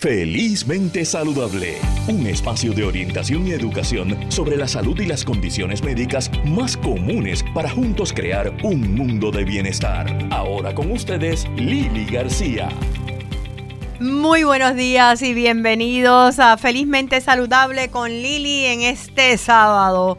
Felizmente Saludable, un espacio de orientación y educación sobre la salud y las condiciones médicas más comunes para juntos crear un mundo de bienestar. Ahora con ustedes, Lili García. Muy buenos días y bienvenidos a Felizmente Saludable con Lili en este sábado.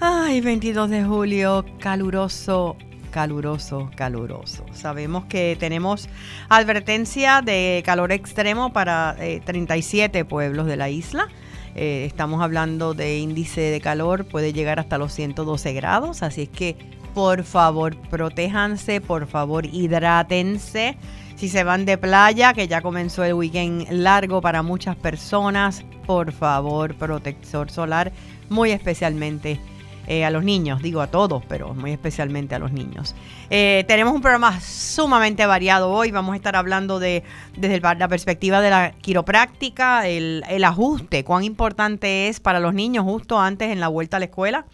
Ay, 22 de julio, caluroso caluroso, caluroso. Sabemos que tenemos advertencia de calor extremo para 37 eh, pueblos de la isla. Eh, estamos hablando de índice de calor, puede llegar hasta los 112 grados, así es que por favor protéjanse, por favor hidrátense. Si se van de playa, que ya comenzó el weekend largo para muchas personas, por favor protector solar, muy especialmente eh, a los niños, digo a todos, pero muy especialmente a los niños. Eh, tenemos un programa sumamente variado hoy. Vamos a estar hablando de desde la perspectiva de la quiropráctica, el, ajuste, cuán importante es para los niños justo antes en la vuelta a la escuela.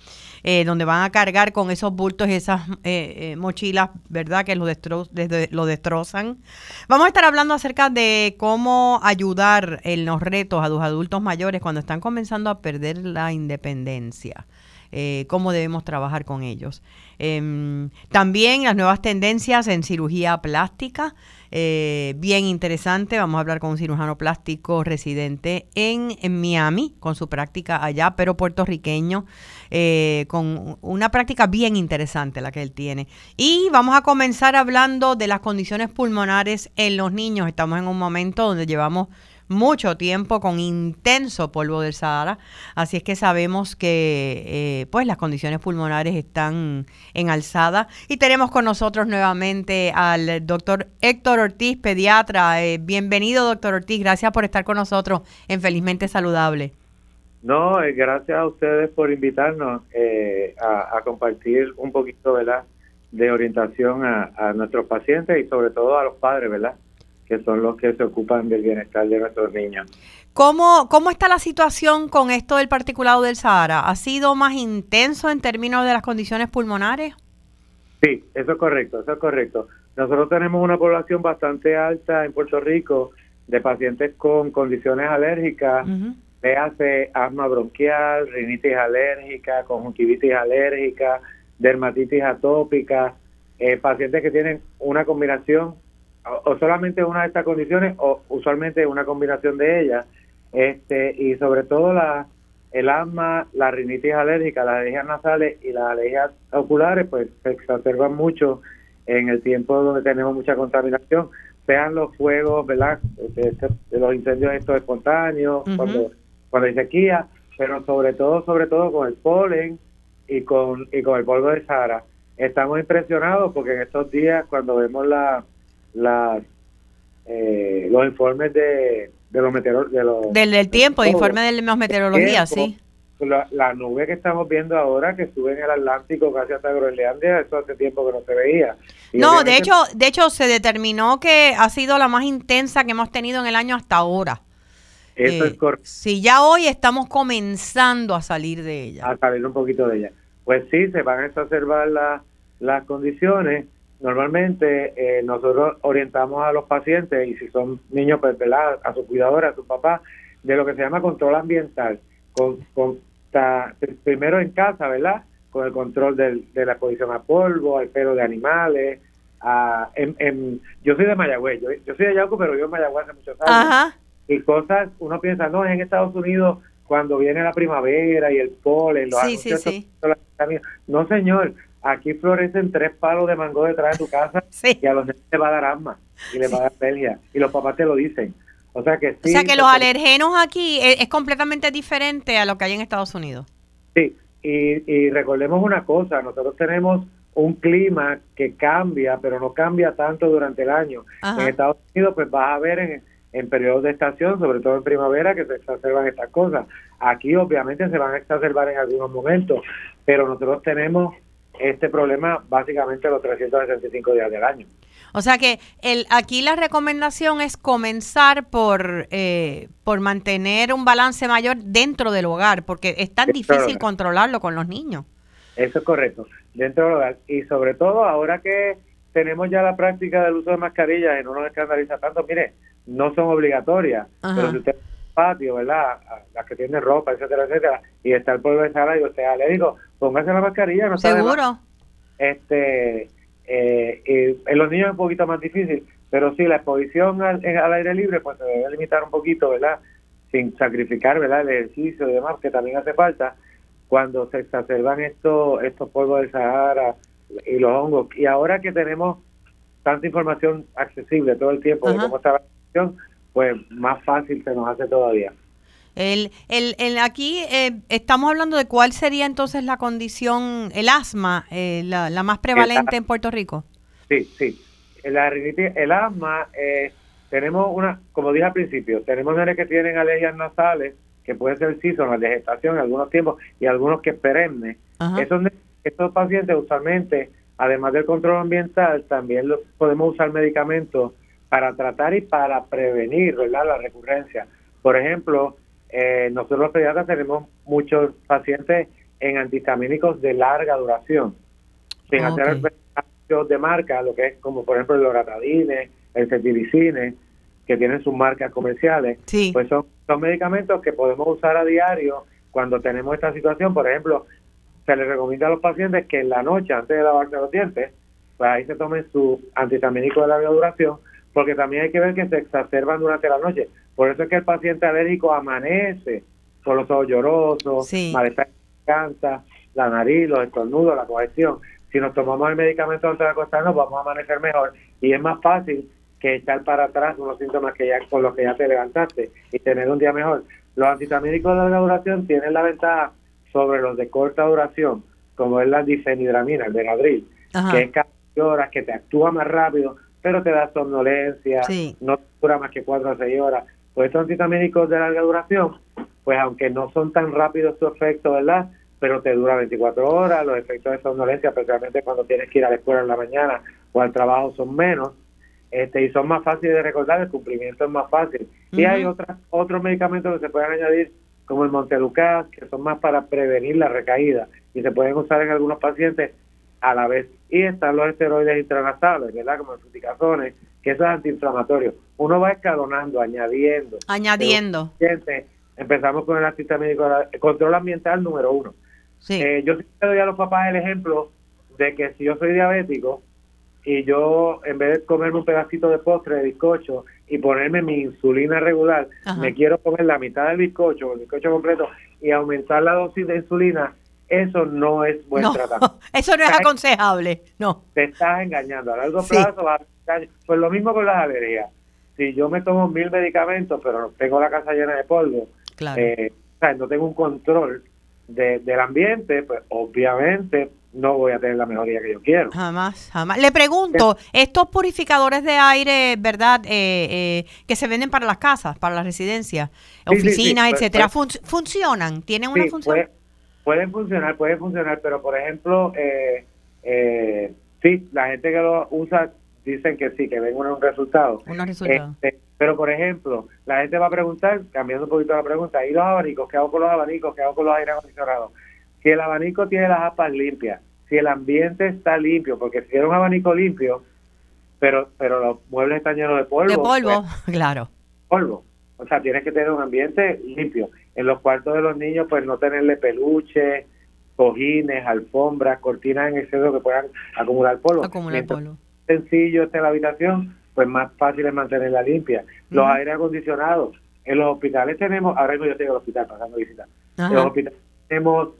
Eh, donde van a cargar con esos bultos y esas mochilas, ¿verdad? Que los lo destrozan. Vamos a estar hablando acerca de cómo ayudar en los retos a los adultos mayores cuando están comenzando a perder la independencia. Eh, cómo debemos trabajar con ellos. Em, también las nuevas tendencias en cirugía plástica, eh, bien interesante. Vamos a hablar con un cirujano plástico residente en, Miami, con su práctica allá, pero puertorriqueño, eh, con una práctica bien interesante la que él tiene. Y vamos a comenzar hablando de las condiciones pulmonares en los niños. Estamos en un momento donde llevamos mucho tiempo con intenso polvo del Sahara, así es que sabemos que eh, pues las condiciones pulmonares están en alzada y tenemos con nosotros nuevamente al doctor Héctor Ortiz, pediatra. Eh, bienvenido, doctor Ortiz, gracias por estar con nosotros en Felizmente Saludable. No, eh, gracias a ustedes por invitarnos a, compartir un poquito, ¿verdad? de orientación a, a nuestros pacientes y sobre todo a los padres, ¿verdad? que son los que se ocupan del bienestar de nuestros niños. ¿Cómo, ¿Cómo está la situación con esto del particulado del Sahara? ¿Ha sido más intenso en términos de las condiciones pulmonares? Sí, eso es correcto, eso es correcto. Nosotros tenemos una población bastante alta en Puerto Rico de pacientes con condiciones alérgicas, uh asma bronquial, rinitis alérgica, conjuntivitis alérgica, dermatitis atópica, eh, pacientes que tienen una combinación o solamente una de estas condiciones o usualmente una combinación de ellas este y sobre todo la el asma, la rinitis alérgica, las alergias nasales y las alergias oculares pues se exacerban mucho en el tiempo donde tenemos mucha contaminación, sean los fuegos, ¿verdad? De, los incendios estos espontáneos, cuando, cuando hay sequía, pero sobre todo, sobre todo con el polen y con, y con el polvo de Sahara. Estamos impresionados porque en estos días cuando vemos la, las eh, los informes de, de los meteorólogos. Del, del tiempo, de informe de la meteorología, sí. La, nube que estamos viendo ahora que sube en el Atlántico casi hasta Groenlandia, eso hace tiempo que no se veía. no, de hecho, de hecho se determinó que ha sido la más intensa que hemos tenido en el año hasta ahora. Eso es eh, correcto. Si ya hoy estamos comenzando a salir de ella. A salir un poquito de ella. Pues sí, se van a exacerbar las condiciones Normalmente eh, nosotros orientamos a los pacientes y si son niños, pues, a su cuidador, a su papá, de lo que se llama control ambiental. Con, con primero en casa, ¿verdad? Con el control del, de la exposición a polvo, al pelo de animales. A, en, yo soy de Mayagüez, yo, soy de Yauco, pero vivo en Mayagüez hace muchos años. Y cosas, uno piensa, no, es en Estados Unidos cuando viene la primavera y el polen, los sí, sí, sí. No, señor, aquí florecen tres palos de mango detrás de tu casa y a los niños te va a dar asma y les va a dar alergia y los papás te lo dicen. O sea que sí. O sea que los alergenos aquí es, completamente diferente a lo que hay en Estados Unidos. Sí, y, recordemos una cosa, nosotros tenemos un clima que cambia, pero no cambia tanto durante el año. En Estados Unidos pues vas a ver en, en periodos de estación, sobre todo en primavera, que se exacerban estas cosas. Aquí obviamente se van a exacerbar en algunos momentos, pero nosotros tenemos este problema básicamente los 365 días del año. O sea que el, aquí la recomendación es comenzar por, eh, por mantener un balance mayor dentro del hogar, porque es tan difícil controlarlo con los niños. Eso es correcto, dentro del hogar. Y sobre todo ahora que tenemos ya la práctica del uso de mascarillas y no nos escandaliza tanto, mire, no son obligatorias, pero si usted patio, ¿verdad? Las que tienen ropa, etcétera, etcétera, y está el polvo de sala y usted le digo, póngase la mascarilla, no Seguro. Este, eh, en los niños es un poquito más difícil, pero sí, la exposición al, al aire libre, pues se debe limitar un poquito, ¿verdad? Sin sacrificar, ¿verdad? El ejercicio y demás, que también hace falta, cuando se exacerban estos, estos polvos del Sahara y los hongos. Y ahora que tenemos tanta información accesible todo el tiempo de cómo está la pues más fácil se nos hace todavía. El, el, el aquí eh, estamos hablando de cuál sería entonces la condición, el asma, eh, la, la, más prevalente en Puerto Rico. Sí, sí. La el asma, eh, tenemos una, como dije al principio, tenemos niños que tienen alergias nasales, que puede ser seasonal, de gestación en algunos tiempos, y algunos que perennes. Esos, estos pacientes usualmente, además del control ambiental, también los, podemos usar medicamentos para tratar y para prevenir ¿verdad? la recurrencia. Por ejemplo, eh, nosotros los pediatras tenemos muchos pacientes en antihistamínicos de larga duración, sin hacer de marca, lo que es como por ejemplo el loratadine, el cetirizine, que tienen sus marcas comerciales, pues son, son medicamentos que podemos usar a diario cuando tenemos esta situación. Por ejemplo, se les recomienda a los pacientes que en la noche, antes de lavarse los dientes, pues ahí se tomen su antihistamínico de larga duración porque también hay que ver que se exacerban durante la noche. Por eso es que el paciente alérgico amanece con los ojos llorosos, sí. malestar cansa, la nariz, los estornudos, la congestión. Si nos tomamos el medicamento antes de acostarnos, vamos a amanecer mejor y es más fácil que echar para atrás unos síntomas que ya con los que ya te levantaste y tener un día mejor. Los antihistamínicos de larga duración tienen la ventaja sobre los de corta duración, como es la difenidramina, el Benadryl, que es cada horas, que te actúa más rápido, pero te da somnolencia, no dura más que 4 a 6 horas. Pues estos antihistamínicos de larga duración, pues aunque no son tan rápidos su efecto, ¿verdad? Pero te dura 24 horas, los efectos de somnolencia, especialmente cuando tienes que ir a la escuela en la mañana o al trabajo, son menos. Este, y son más fáciles de recordar, el cumplimiento es más fácil. Y hay otras, otros medicamentos que se pueden añadir, como el Montelucas, que son más para prevenir la recaída y se pueden usar en algunos pacientes a la vez. Y están los esteroides intranasales, ¿verdad? Como fruticazones, que eso es antiinflamatorio. Uno va escalonando, añadiendo. Añadiendo. Empezamos con el antihistamínico, el control ambiental número uno. Sí. Eh, yo siempre doy a los papás el ejemplo de que si yo soy diabético y yo en vez de comerme un pedacito de postre de bizcocho y ponerme mi insulina regular, me quiero comer la mitad del bizcocho, el bizcocho completo y aumentar la dosis de insulina, eso no es buen tratamiento. Eso no es aconsejable, no. Te estás engañando. A largo plazo Pues lo mismo con las alergias. Si yo me tomo mil medicamentos, pero tengo la casa llena de polvo, eh, o sea, no tengo un control del ambiente, pues obviamente no voy a tener la mejoría que yo quiero. Jamás, jamás. Le pregunto, estos purificadores de aire, ¿verdad? Eh, eh, que se venden para las casas, para las residencias, oficinas, pues, etcétera, pues, ¿funcionan? ¿Tienen una función? Pueden funcionar, pueden funcionar, pero por ejemplo, eh, eh, sí, la gente que lo usa dicen que sí, que ven un resultado. Este, pero por ejemplo, la gente va a preguntar, cambiando un poquito la pregunta, ¿y los abanicos? ¿Qué hago con los abanicos? ¿Qué hago con los aire acondicionados? Si el abanico tiene las apas limpias, si el ambiente está limpio, porque si tiene un abanico limpio, pero pero los muebles están llenos de polvo. De polvo, pues, claro. Polvo. O sea, tienes que tener un ambiente limpio. En los cuartos de los niños, pues no tenerle peluche, cojines, alfombras, cortinas en exceso que puedan acumular polvo. Acumular polvo. Sencillo esté la habitación, pues más fácil es mantenerla limpia. Los aire acondicionados. En los hospitales tenemos, ahora mismo yo estoy en el hospital pasando visita. En los hospitales tenemos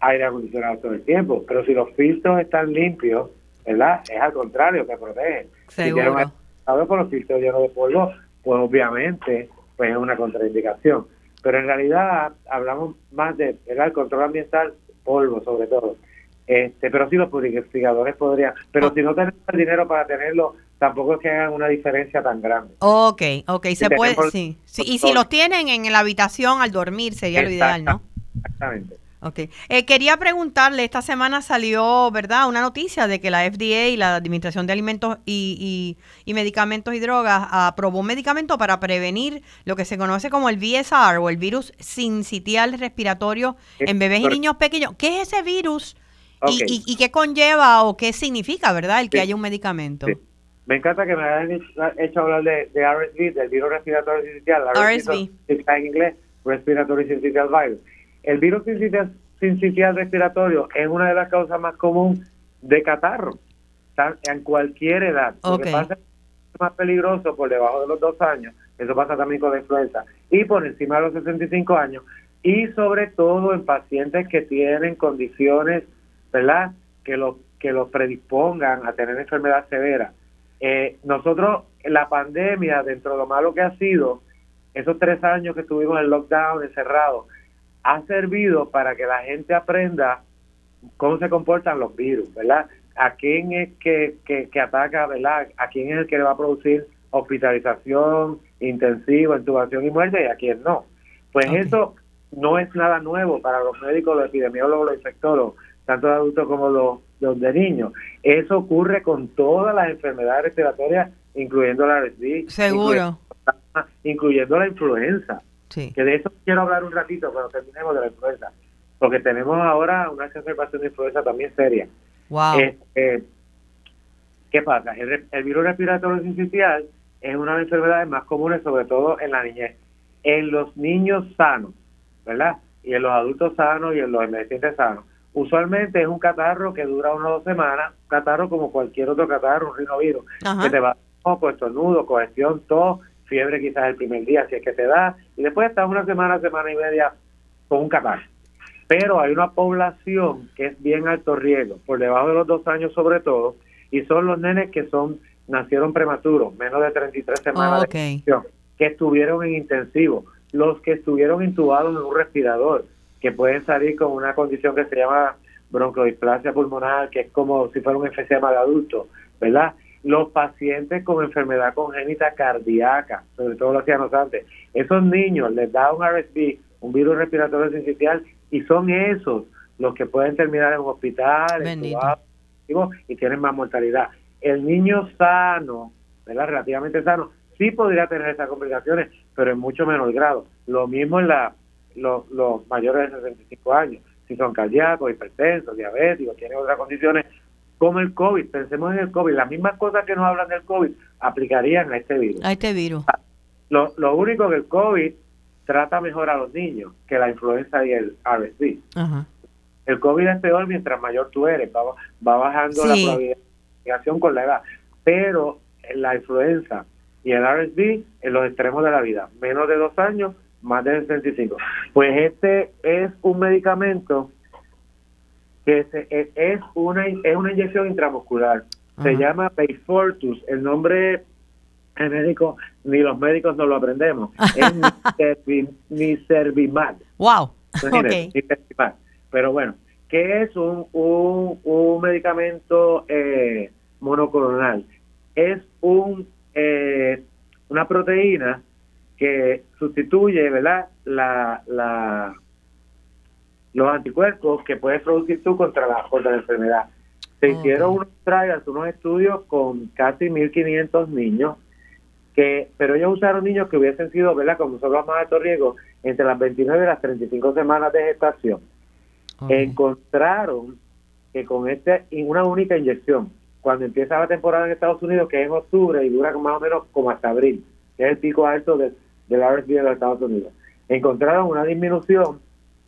aire acondicionado todo el tiempo, pero si los filtros están limpios, ¿verdad? Es al contrario, que protegen. Seguro. Si con los filtros llenos de polvo, pues obviamente pues es una contraindicación. Pero en realidad hablamos más de el control ambiental, polvo sobre todo. Este, pero sí los purificadores podrían, pero ah. si no tenemos el dinero para tenerlo, tampoco es que hagan una diferencia tan grande. Ok, ok, se puede, sí. sí. Y si los tienen en la habitación al dormir sería lo ideal, ¿no? Exactamente. Ok. Eh, quería preguntarle, esta semana salió, ¿verdad?, una noticia de que la FDA y la Administración de Alimentos y, Medicamentos y Drogas aprobó un medicamento para prevenir lo que se conoce como el VSR o el virus sincitial respiratorio en bebés y niños pequeños. ¿Qué es ese virus y, qué conlleva o qué significa, verdad, el que haya un medicamento? Me encanta que me hayan hecho hablar de, RSV, del virus respiratorio sincitial. RSV. En inglés, Respiratory Syncytial Virus. El virus sincitial respiratorio es una de las causas más comunes de catarro en cualquier edad. Lo que pasa es más peligroso por debajo de los dos años, eso pasa también con la influenza, y por encima de los 65 años, y sobre todo en pacientes que tienen condiciones, ¿verdad?, que los que los predispongan a tener enfermedad severa. Eh, nosotros, la pandemia, dentro de lo malo que ha sido, esos tres años que estuvimos en lockdown, encerrados, ha servido para que la gente aprenda cómo se comportan los virus, ¿verdad? A quién es que, que, ataca, ¿verdad? A quién es el que le va a producir hospitalización, intensiva, intubación y muerte y a quién no. Pues eso no es nada nuevo para los médicos, los epidemiólogos, los infectólogos, tanto de adultos como los, los de niños. Eso ocurre con todas las enfermedades respiratorias, incluyendo la RSV. Seguro. Incluyendo, la influenza. Sí. Que de eso quiero hablar un ratito cuando terminemos de la influenza. Porque tenemos ahora una exacerbación de influenza también seria. Wow. Eh, ¿Qué pasa? El, el virus respiratorio sincitial es una de las enfermedades más comunes, sobre todo en la niñez. En los niños sanos, ¿verdad? Y en los adultos sanos y en los envejecientes sanos. Usualmente es un catarro que dura una o dos semanas, un catarro como cualquier otro catarro, un rinovirus, que te va a poco, estornudo, congestión, tos, fiebre quizás el primer día, si es que te da, y después estás una semana, semana y media con un catarro. Pero hay una población que es bien alto riesgo, por debajo de los dos años sobre todo, y son los nenes que son nacieron prematuros, menos de 33 semanas de que estuvieron en intensivo, los que estuvieron intubados en un respirador, que pueden salir con una condición que se llama broncodisplasia pulmonar, que es como si fuera un enfisema de adulto, ¿verdad? Los pacientes con enfermedad congénita cardíaca, sobre todo los antes, esos niños les da un RSV, un virus respiratorio sincitial, y son esos los que pueden terminar en un hospital, y tienen más mortalidad. El niño sano, ¿verdad? Relativamente sano, sí podría tener esas complicaciones, pero en mucho menor grado. Lo mismo en la los, los mayores de 65 años, si son cardíacos, hipertensos, diabéticos, tienen otras condiciones, como el COVID, pensemos en el COVID, las mismas cosas que nos hablan del COVID aplicarían a este virus. A este virus. Lo, lo único que el COVID trata mejor a los niños que la influenza y el RSV. El COVID es peor mientras mayor tú eres, va, va bajando la probabilidad de con la edad, pero la influenza y el RSV en los extremos de la vida, menos de dos años más de 65. Pues este es un medicamento que e, es una es una inyección intramuscular. Se llama Payfortus. El nombre médico ni los médicos no lo aprendemos. es Niservimab. Wow. Okay. Pero bueno, ¿qué es un, un, un medicamento eh, monoclonal? Es un eh, una proteína que sustituye, ¿verdad? La, la, los anticuerpos que puedes producir tú contra la, contra la enfermedad. Se hicieron unos trials, unos estudios con casi 1.500 niños, que pero ellos usaron niños que hubiesen sido, ¿verdad? Como son los más alto riesgo, entre las 29 y las 35 semanas de gestación. Encontraron que con este, una única inyección, cuando empieza la temporada en Estados Unidos, que es en octubre y dura más o menos como hasta abril, que es el pico alto de, del RSV de los Estados Unidos. Encontraron una disminución,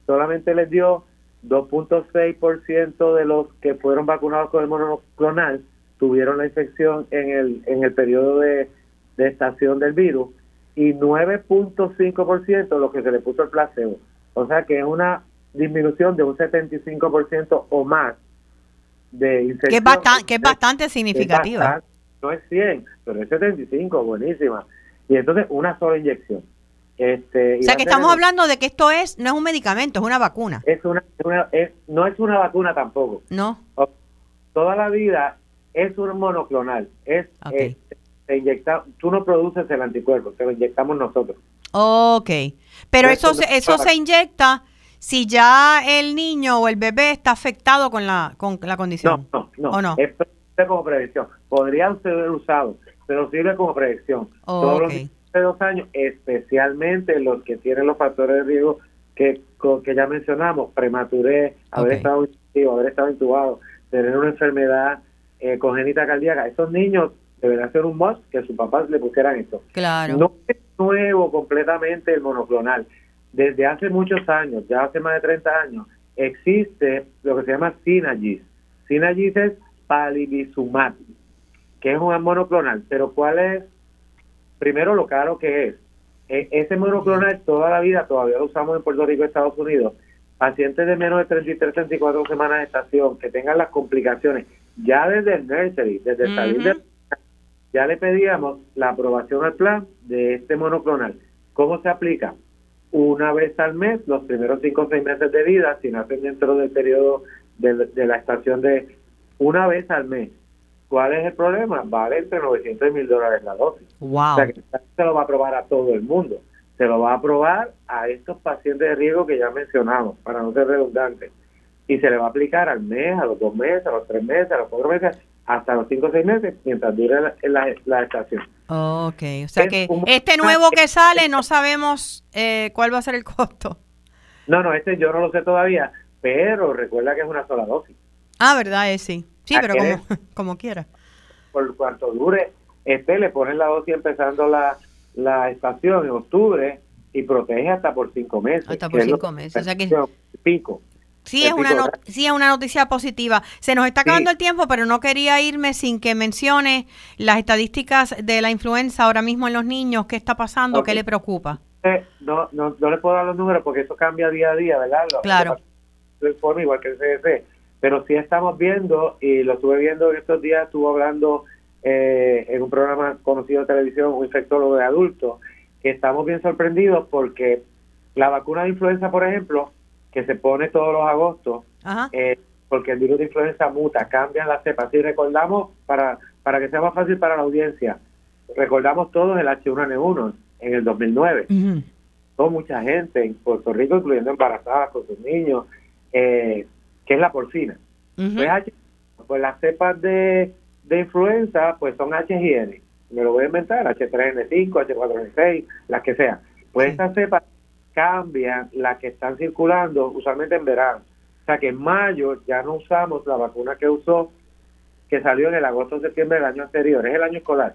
solamente les dio 2.6% de los que fueron vacunados con el monoclonal tuvieron la infección en el, en el periodo de, estación del virus y 9.5% los que se le puso el placebo. O sea que es una disminución de un 75% o más de infección. Que es, bastante, que es bastante significativa. no es 100, pero es 75, buenísima y entonces una sola inyección. Este, o sea que estamos hablando de que esto es no es un medicamento, es una vacuna. Es una, es, no es una vacuna tampoco. No. Toda la vida es un monoclonal. Es eh, se inyecta, tú no produces el anticuerpo, te lo inyectamos nosotros. Ok. Pero eso, se, eso se inyecta si ya el niño o el bebé está afectado con la con la condición. No, no, no. Es como prevención. Podrían ser usados pero sirve como predicción. Oh, los de dos años, especialmente los que tienen los factores de riesgo que, que ya mencionamos, prematurez, haber estado intubado, haber estado intubado, tener una enfermedad eh, congénita cardíaca, esos niños debería ser un must que sus papás le pusieran esto. Claro. No es nuevo completamente el monoclonal. Desde hace muchos años, ya hace más de 30 años, existe lo que se llama Synagis. Synagis es palivizumab, que es un monoclonal. Pero ¿cuál es? Primero lo caro que es. E, ese monoclonal toda la vida todavía lo usamos en Puerto Rico y Estados Unidos. Pacientes de menos de 33, 34 semanas de estación que tengan las complicaciones, ya desde el nursery, desde el salir de ya le pedíamos la aprobación al plan de este monoclonal. ¿Cómo se aplica? Una vez al mes, los primeros cinco o seis meses de vida, si nacen dentro del periodo de, la estación de una vez al mes. ¿Cuál es el problema? Vale entre 900 y 1000 dólares la dosis. Wow. O sea que se lo va a aprobar a todo el mundo. Se lo va a aprobar a estos pacientes de riesgo que ya mencionamos, para no ser redundantes. Y se le va a aplicar al mes, a los dos meses, a los tres meses, a los cuatro meses, hasta los 5 o 6 meses mientras dure la, la, estación. Ok, o sea que este nuevo que sale no sabemos eh, cuál va a ser el costo. No, no, este yo no lo sé todavía, pero recuerda que es una sola dosis. Ah, verdad, es sí. Sí, pero como, como quiera. Por cuanto dure, este le ponen la dosis empezando la, la estación en octubre y protege hasta por 5 meses. Hasta por 5 meses, o sea que... Pico. Sí es, una sí, es una noticia positiva. Se nos está acabando el tiempo, pero no quería irme sin que mencione las estadísticas de la influenza ahora mismo en los niños. ¿Qué está pasando? ¿Qué le preocupa? Eh, no, no, no le puedo dar los números porque eso cambia día a día, ¿verdad? claro. Informe igual que el CDC. Pero sí estamos viendo, y lo estuve viendo en estos días, estuvo hablando eh, en un programa conocido de televisión, un infectólogo de adultos, que estamos bien sorprendidos porque la vacuna de influenza, por ejemplo, que se pone todos los agostos, eh, porque el virus de influenza muta, cambian las cepas. Y recordamos, para, para que sea más fácil para la audiencia, recordamos todos el H1N1 en el 2009. Uh mucha gente en Puerto Rico, incluyendo embarazadas con sus niños, eh, que es la porcina. pues, pues, las cepas de, de influenza pues son H y N. Me lo voy a inventar, H3N5, H4N6, las que sean. Pues estas cepas cambian las que están circulando usualmente en verano. O sea que en mayo ya no usamos la vacuna que usó, que salió en el agosto-septiembre del año anterior, es el año escolar,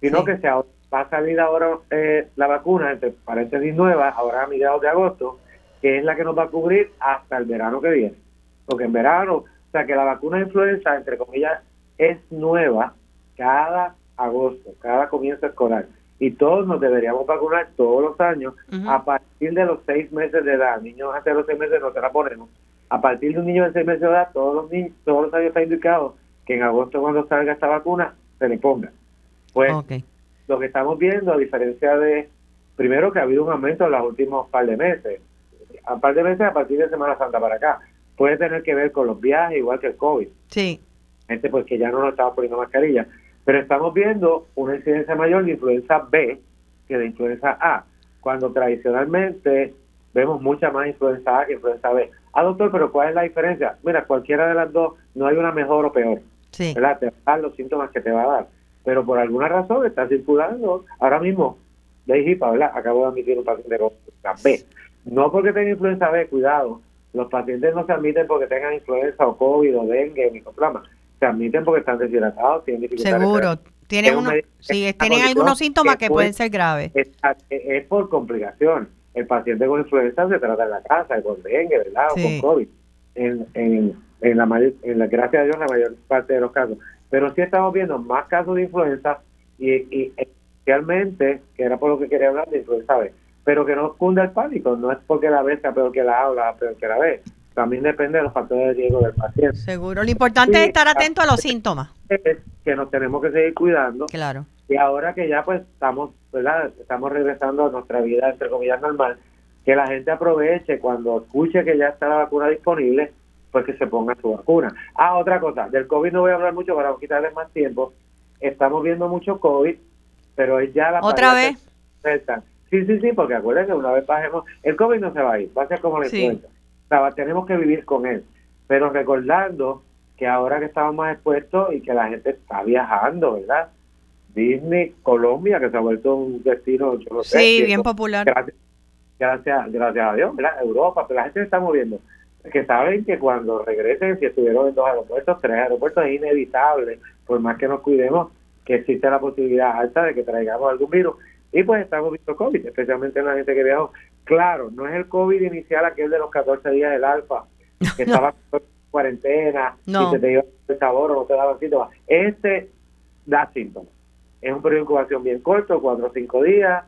sino que se va a salir ahora eh, la vacuna, entre paréntesis nueva, ahora a mediados de agosto, que es la que nos va a cubrir hasta el verano que viene. Porque en verano, o sea que la vacuna de influenza, entre comillas, es nueva cada agosto, cada comienzo escolar y todos nos deberíamos vacunar todos los años a partir de los seis meses de edad. Niños de los seis meses no se la ponemos. A partir de un niño de seis meses de edad, todos los niños, todos los años está indicado que en agosto cuando salga esta vacuna se le ponga. Pues lo que estamos viendo, a diferencia de, primero que ha habido un aumento en los últimos par de meses, a par de meses a partir de Semana Santa para acá, puede tener que ver con los viajes, igual que el COVID. Sí. Gente, pues que ya no nos estaba poniendo mascarilla pero estamos viendo una incidencia mayor de influenza B que de influenza A, cuando tradicionalmente vemos mucha más influenza A que influenza B. Ah, doctor, pero ¿cuál es la diferencia? Mira, cualquiera de las dos, no hay una mejor o peor. Sí. ¿verdad? Te va a dar los síntomas que te va a dar. Pero por alguna razón está circulando ahora mismo de hipa, ¿verdad? Acabo de admitir un paciente con influenza B. No porque tenga influenza B, cuidado. Los pacientes no se admiten porque tengan influenza o COVID o dengue o micoplasma se admiten porque están deshidratados, tienen dificultades. Seguro, tienen, uno, sí, tienen algunos síntomas que, pueden ser graves. Es, por complicación. El paciente con influenza se trata en la casa, con dengue, ¿verdad? O con COVID. En, en, en, la mayor, en la, gracias a Dios, la mayor parte de los casos. Pero sí estamos viendo más casos de influenza y, y especialmente, que era por lo que quería hablar, de influenza B. Pero que no cunda el pánico, no es porque la B sea peor que la A o la A peor que la B también depende de los factores de riesgo del paciente. Seguro, lo importante es estar atento a los síntomas. Es que nos tenemos que seguir cuidando. Claro. Y ahora que ya pues estamos, ¿verdad? Estamos regresando a nuestra vida, entre comillas, normal, que la gente aproveche cuando escuche que ya está la vacuna disponible, pues que se ponga su vacuna. Ah, otra cosa, del COVID no voy a hablar mucho para quitarles más tiempo. Estamos viendo mucho COVID, pero es ya la... ¿Otra vez? Sí, sí, sí, porque acuérdense, una vez bajemos, el COVID no se va a ir, va a ser como la influenza tenemos que vivir con él, pero recordando que ahora que estamos más expuestos y que la gente está viajando, ¿verdad? Disney, Colombia, que se ha vuelto un destino, yo sé. Sí, bien popular. Gracias, gracias, a Dios, ¿verdad? Europa, pero la gente se está moviendo. Que saben que cuando regresen, si estuvieron en dos aeropuertos, tres aeropuertos, es inevitable, por más que nos cuidemos, que existe la posibilidad alta de que traigamos algún virus. Y pues estamos viendo COVID, especialmente en la gente que viajó. Claro, no es el COVID inicial aquel de los 14 días del alfa, que estaba en cuarentena y se te iba el sabor o no te daba síntomas. Este da síntomas. Es un periodo de incubación bien corto, 4 o 5 días.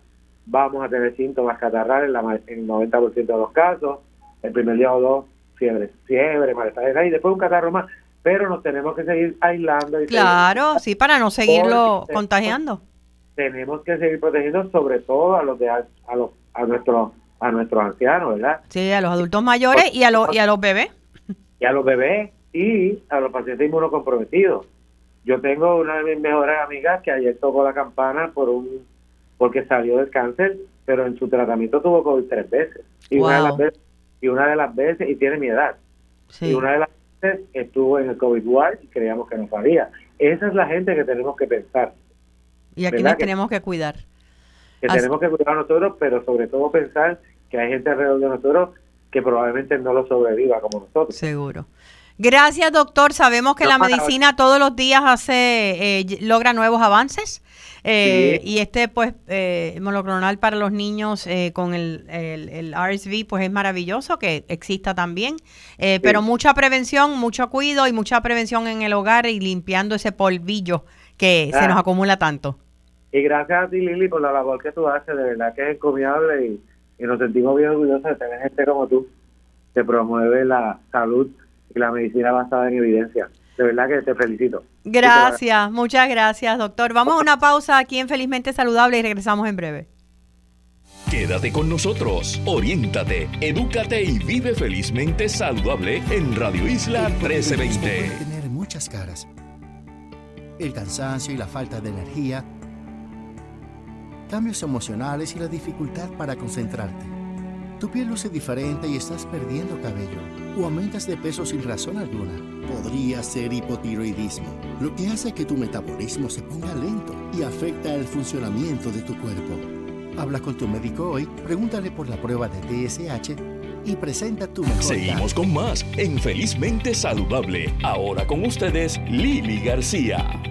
Vamos a tener síntomas catarrales en, el 90% de los casos. El primer día o dos, fiebre, fiebre, malestar y después un catarro más. Pero nos tenemos que seguir aislando. Y claro, sí, para no seguirlo contagiando. Tenemos que seguir protegiendo sobre todo a los de a, los a nuestros a nuestros ancianos, ¿verdad? Sí, a los adultos mayores y a los y a los bebés. Y a los bebés y a los pacientes inmunocomprometidos. Yo tengo una de mis mejores amigas que ayer tocó la campana por un porque salió del cáncer, pero en su tratamiento tuvo COVID tres veces. Y una de las veces, y una de las veces, y tiene mi edad. Y una de las veces estuvo en el COVID War y creíamos que no sabía. Esa es la gente que tenemos que pensar. Y aquí nos tenemos que cuidar. Que tenemos que cuidar a nosotros, pero sobre todo pensar que hay gente alrededor de nosotros que probablemente no lo sobreviva como nosotros. Seguro. Gracias, doctor. Sabemos que la medicina todos los días hace eh, logra nuevos avances. Eh, y este, pues, eh, monoclonal para los niños eh, con el, el, RSV, pues es maravilloso que exista también. Pero mucha prevención, mucho cuidado y mucha prevención en el hogar y limpiando ese polvillo que se nos ah. acumula tanto. Y gracias a ti, Lili, por la labor que tú haces. De verdad que es encomiable y, y nos sentimos bien orgullosos de tener gente como tú que promueve la salud y la medicina basada en evidencia. De verdad que te felicito. Gracias, muchas gracias, doctor. Vamos a una pausa aquí en Felizmente Saludable y regresamos en breve. Quédate con nosotros, oriéntate, edúcate y vive felizmente saludable en Radio Isla 1320. Puede tener muchas caras. El cansancio y la falta de energía, cambios emocionales y la dificultad para concentrarte. Tu piel luce diferente y estás perdiendo cabello o aumentas de peso sin razón alguna. Podría ser hipotiroidismo, lo que hace que tu metabolismo se ponga lento y afecta el funcionamiento de tu cuerpo. Habla con tu médico hoy, pregúntale por la prueba de TSH y presenta tu mejor. Seguimos con más en Felizmente Saludable. Ahora con ustedes, Lili García.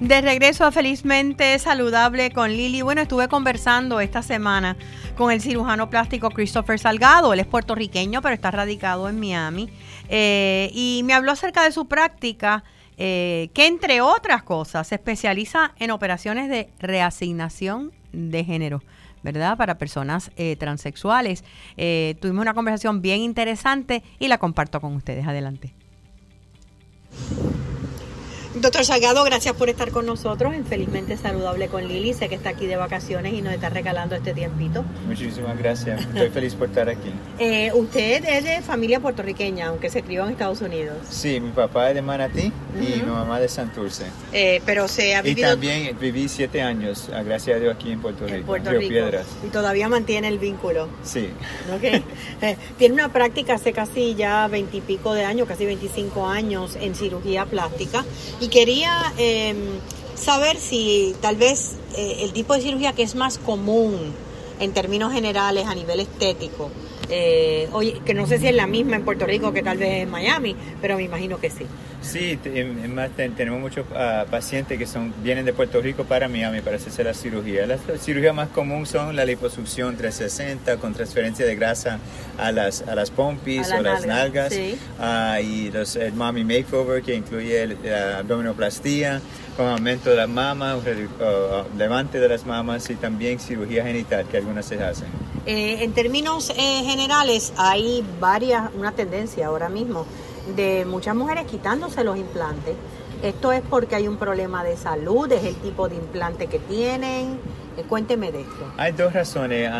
De regreso Felizmente Saludable con Lili. Bueno, estuve conversando esta semana con el cirujano plástico Christopher Salgado. Él es puertorriqueño, pero está radicado en Miami. Eh, y me habló acerca de su práctica, eh, que entre otras cosas se especializa en operaciones de reasignación de género. ¿verdad? Para personas eh, transexuales. tuvimos una conversación bien interesante y la comparto con ustedes. Adelante. Doctor Salgado, gracias por estar con nosotros en Felizmente Saludable con Lili. Sé que está aquí de vacaciones y nos está regalando este tiempito. Muchísimas gracias. Estoy feliz por estar aquí. Eh, usted es de familia puertorriqueña, aunque se crió en Estados Unidos. Sí, mi papá es de Manatí y mi mamá de Santurce. Eh, pero se ha vivido... Y también viví siete años, gracias a Dios, aquí en Puerto Rico, en Puerto Río Piedras. Y todavía mantiene el vínculo. Sí. Okay. Eh, tiene una práctica hace casi ya veintipico de años, casi 25 años en cirugía plástica y quería em, saber si tal vez eh, el tipo de cirugía que es más común en términos generales a nivel estético, eh, oye, que no sé si es la misma en Puerto Rico que tal vez en Miami, pero me imagino que sí. Sí, tenemos muchos ah, pacientes que son vienen de Puerto Rico para Miami para hacerse la cirugía. La cirugía más común son la liposucción 360 con transferencia de grasa a las, a las pompis o las nalgas, ah, y los, el mommy makeover que incluye la abdominoplastía con aumento de las mamas, levante de las mamas y también cirugía genital que algunas se hacen. Eh, en términos eh, generales hay varias, una tendencia ahora mismo de muchas mujeres quitándose los implantes. Esto es porque hay un problema de salud, es el tipo de implante que tienen. Eh, cuénteme de esto. Hay dos razones.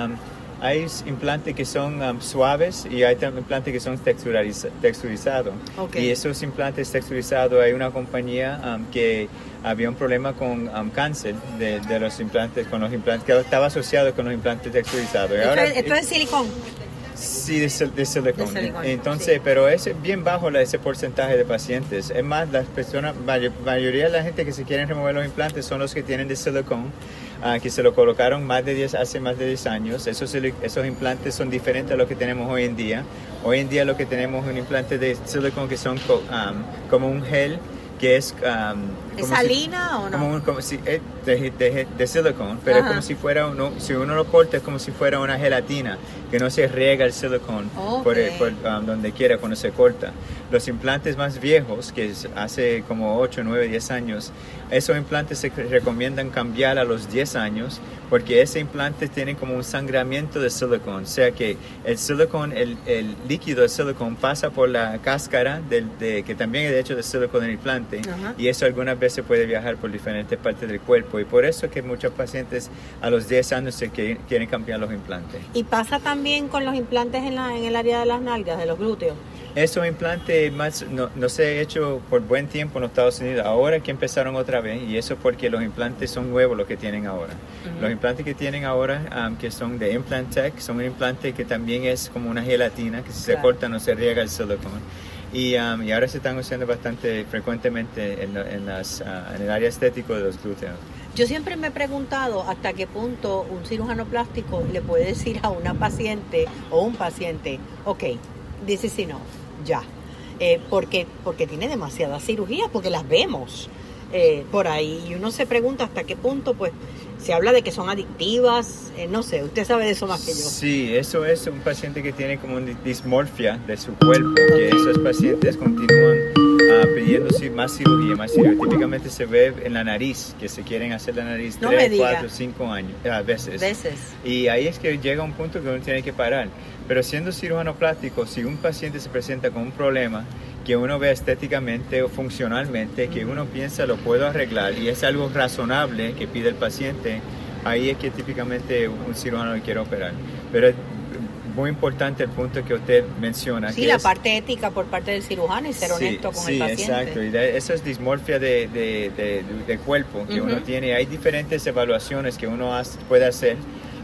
Hay implantes que son suaves y hay implantes que son texturizados. Y esos implantes texturizados, hay una compañía que había un problema con cáncer de, los implantes, con los implantes, que estaba asociado con los implantes texturizados. esto es silicón. Sí, de, silicone. Entonces, pero es bien bajo ese porcentaje de pacientes. Es más, las personas, mayoría de la gente que se quieren remover los implantes son los que tienen de silicone, ah, que se lo colocaron más de 10, hace más de 10 años. Esos, esos implantes son diferentes a los que tenemos hoy en día. Hoy en día lo que tenemos es un implante de silicone que son como un gel que es... ¿Es salina o no? Como, si, eh, de, de, de silicone, pero es como si fuera, uno, si uno lo corta es como si fuera una gelatina, que no se riega el silicone por, donde quiera cuando se corta. Los implantes más viejos, que hace como 8, 9, 10 años, esos implantes se recomiendan cambiar a los 10 años porque ese implante tiene como un sangramiento de silicón, o sea que el silicón, el, el líquido de silicón pasa por la cáscara del, de, que también es de hecho de silicón del implante y eso algunas veces puede viajar por diferentes partes del cuerpo y por eso que muchos pacientes a los 10 años se quieren, cambiar los implantes. ¿Y pasa también con los implantes en, la, en el área de las nalgas, de los glúteos? Esos implantes más, no, no, se ha hecho por buen tiempo en los Estados Unidos. Ahora que empezaron otra vez, y eso porque los implantes son nuevos los que tienen ahora. Los implantes que tienen ahora, um, que son de Implant Tech, son un implante que también es como una gelatina, que si se corta no se riega el silicón. Y, um, y, ahora se están usando bastante frecuentemente en, en, las, uh, en el área estético de los glúteos. Yo siempre me he preguntado hasta qué punto un cirujano plástico le puede decir a una paciente o un paciente, ok, this is enough ya. Eh, porque, porque tiene demasiadas cirugías, porque las vemos eh, por ahí. Y uno se pregunta hasta qué punto, pues, se habla de que son adictivas, eh, no sé, usted sabe de eso más que yo. Sí, eso es un paciente que tiene como una dismorfia de su cuerpo, que esos pacientes continúan uh, pidiendo más cirugía, más cirugía. Típicamente se ve en la nariz, que se quieren hacer la nariz no 3, 4, 5 años, a veces. veces. Y ahí es que llega un punto que uno tiene que parar. Pero siendo cirujano plástico, si un paciente se presenta con un problema que uno ve estéticamente o funcionalmente, que uno piensa lo puedo arreglar y es algo razonable que pide el paciente, ahí es que típicamente un cirujano quiere operar. Pero es muy importante el punto que usted menciona. Sí, la parte ética por parte del cirujano y ser honesto con el paciente. Sí, exacto. Y eso es dismorfia de, de, cuerpo que uno tiene. Hay diferentes evaluaciones que uno puede hacer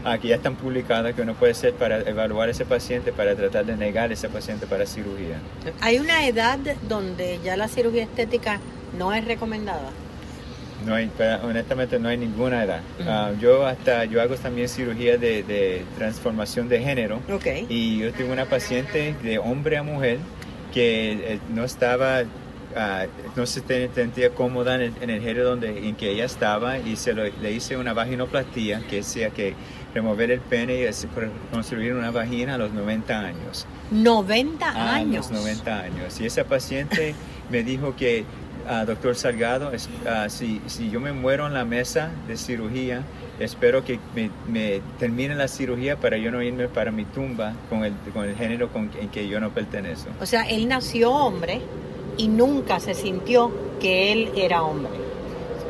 aquí ya están publicadas que uno puede hacer para evaluar a ese paciente, para tratar de negar a ese paciente para cirugía. ¿Hay una edad donde ya la cirugía estética no es recomendada? No hay, honestamente no hay ninguna edad. Ah, yo hasta yo hago también cirugía de, transformación de género. Okay. Y yo tengo una paciente de hombre a mujer que eh, no estaba uh, no se sentía cómoda en el, género donde en que ella estaba y se le hice una vaginoplastia que decía que remover el pene y construir una vagina a los 90 años. 90 años. A los 90 años. Y esa paciente me dijo que, uh, doctor Salgado, ah, si, si yo me muero en la mesa de cirugía, espero que me, termine la cirugía para yo no irme para mi tumba con el, con el género con, en que yo no pertenezco. O sea, él nació hombre y nunca se sintió que él era hombre.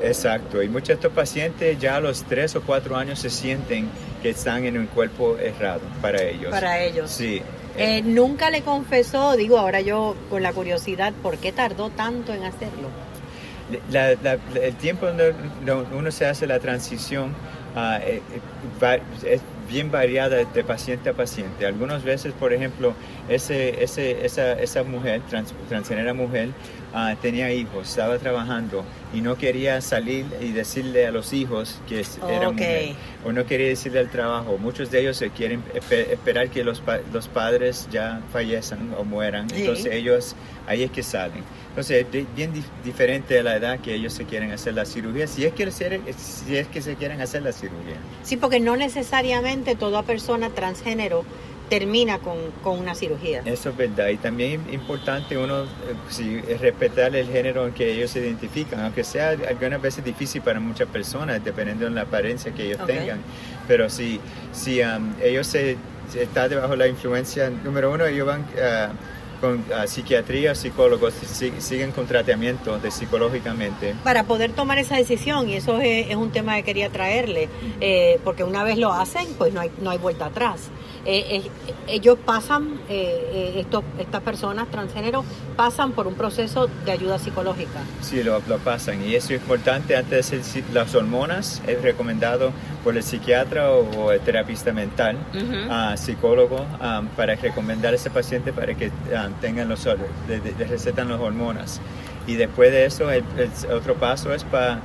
Exacto, y muchos de estos pacientes ya a los tres o cuatro años se sienten que están en un cuerpo errado para ellos. Para ellos. Sí. Eh, nunca le confesó, digo ahora yo con la curiosidad, ¿por qué tardó tanto en hacerlo? el tiempo donde uno se hace la transición uh, es bien variada de paciente a paciente. Algunas veces, por ejemplo, ese, ese, esa, esa mujer, trans, transgénera mujer, uh, tenía hijos, estaba trabajando y no quería salir y decirle a los hijos que era mujer, o no quería decirle al trabajo. Muchos de ellos se quieren esperar que los, los padres ya fallezcan o mueran, entonces ellos ahí es que salen. Entonces es bien diferente a la edad que ellos se quieren hacer la cirugía, si es que, si es que se quieren hacer la cirugía. Sí, porque no necesariamente toda persona transgénero termina con, con, una cirugía. Eso es verdad. Y también es importante uno eh, respetar el género en que ellos se identifican, aunque sea algunas veces difícil para muchas personas, dependiendo de la apariencia que ellos tengan. Pero si, si um, ellos se, están debajo de la influencia, número uno, ellos van... Uh, con uh, psiquiatría, psicólogos, siguen con tratamiento de psicológicamente. Para poder tomar esa decisión, y eso es, un tema que quería traerle, eh, porque una vez lo hacen, pues no hay, no hay vuelta atrás. Eh, eh, ellos pasan, eh, estos, estas personas transgénero pasan por un proceso de ayuda psicológica. Sí, lo, lo pasan y eso es importante antes de hacer las hormonas, es recomendado por el psiquiatra o, el terapista mental, a psicólogo, para recomendar a ese paciente para que tengan los, de, recetan las hormonas. Y después de eso, el, otro paso es para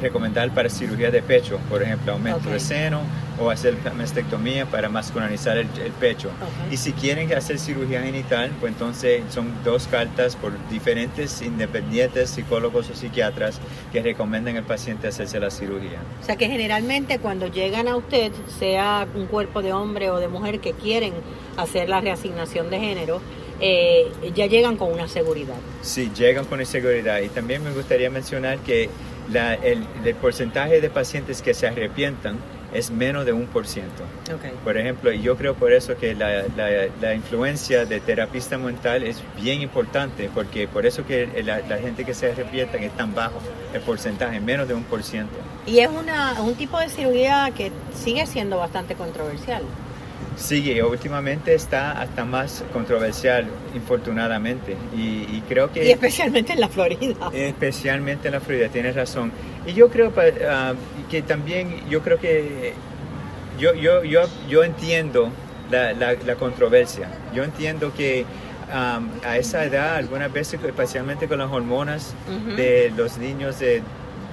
recomendar para cirugía de pecho, por ejemplo, aumento de seno o hacer mastectomía para masculinizar el, pecho. Y si quieren hacer cirugía genital, pues entonces son dos cartas por diferentes independientes psicólogos o psiquiatras que recomiendan al paciente hacerse la cirugía. O sea que generalmente cuando llegan a usted, sea un cuerpo de hombre o de mujer que quieren hacer la reasignación de género, eh, ya llegan con una seguridad. Sí, llegan con una seguridad. Y también me gustaría mencionar que el, porcentaje de pacientes que se arrepientan es menos de un por ciento. Por ejemplo, yo creo por eso que la, influencia de terapista mental es bien importante, porque por eso que la, gente que se arrepienta es tan bajo, el porcentaje, menos de un por ciento. Y es una, un tipo de cirugía que sigue siendo bastante controversial. Sí, últimamente está hasta más controversial, infortunadamente. Y, creo que... Y especialmente en la Florida. Especialmente en la Florida, tienes razón. Y yo creo uh, que también, yo creo que yo, yo, yo, yo entiendo la, la, controversia. Yo entiendo que um, a esa edad, algunas veces, especialmente con las hormonas de los niños de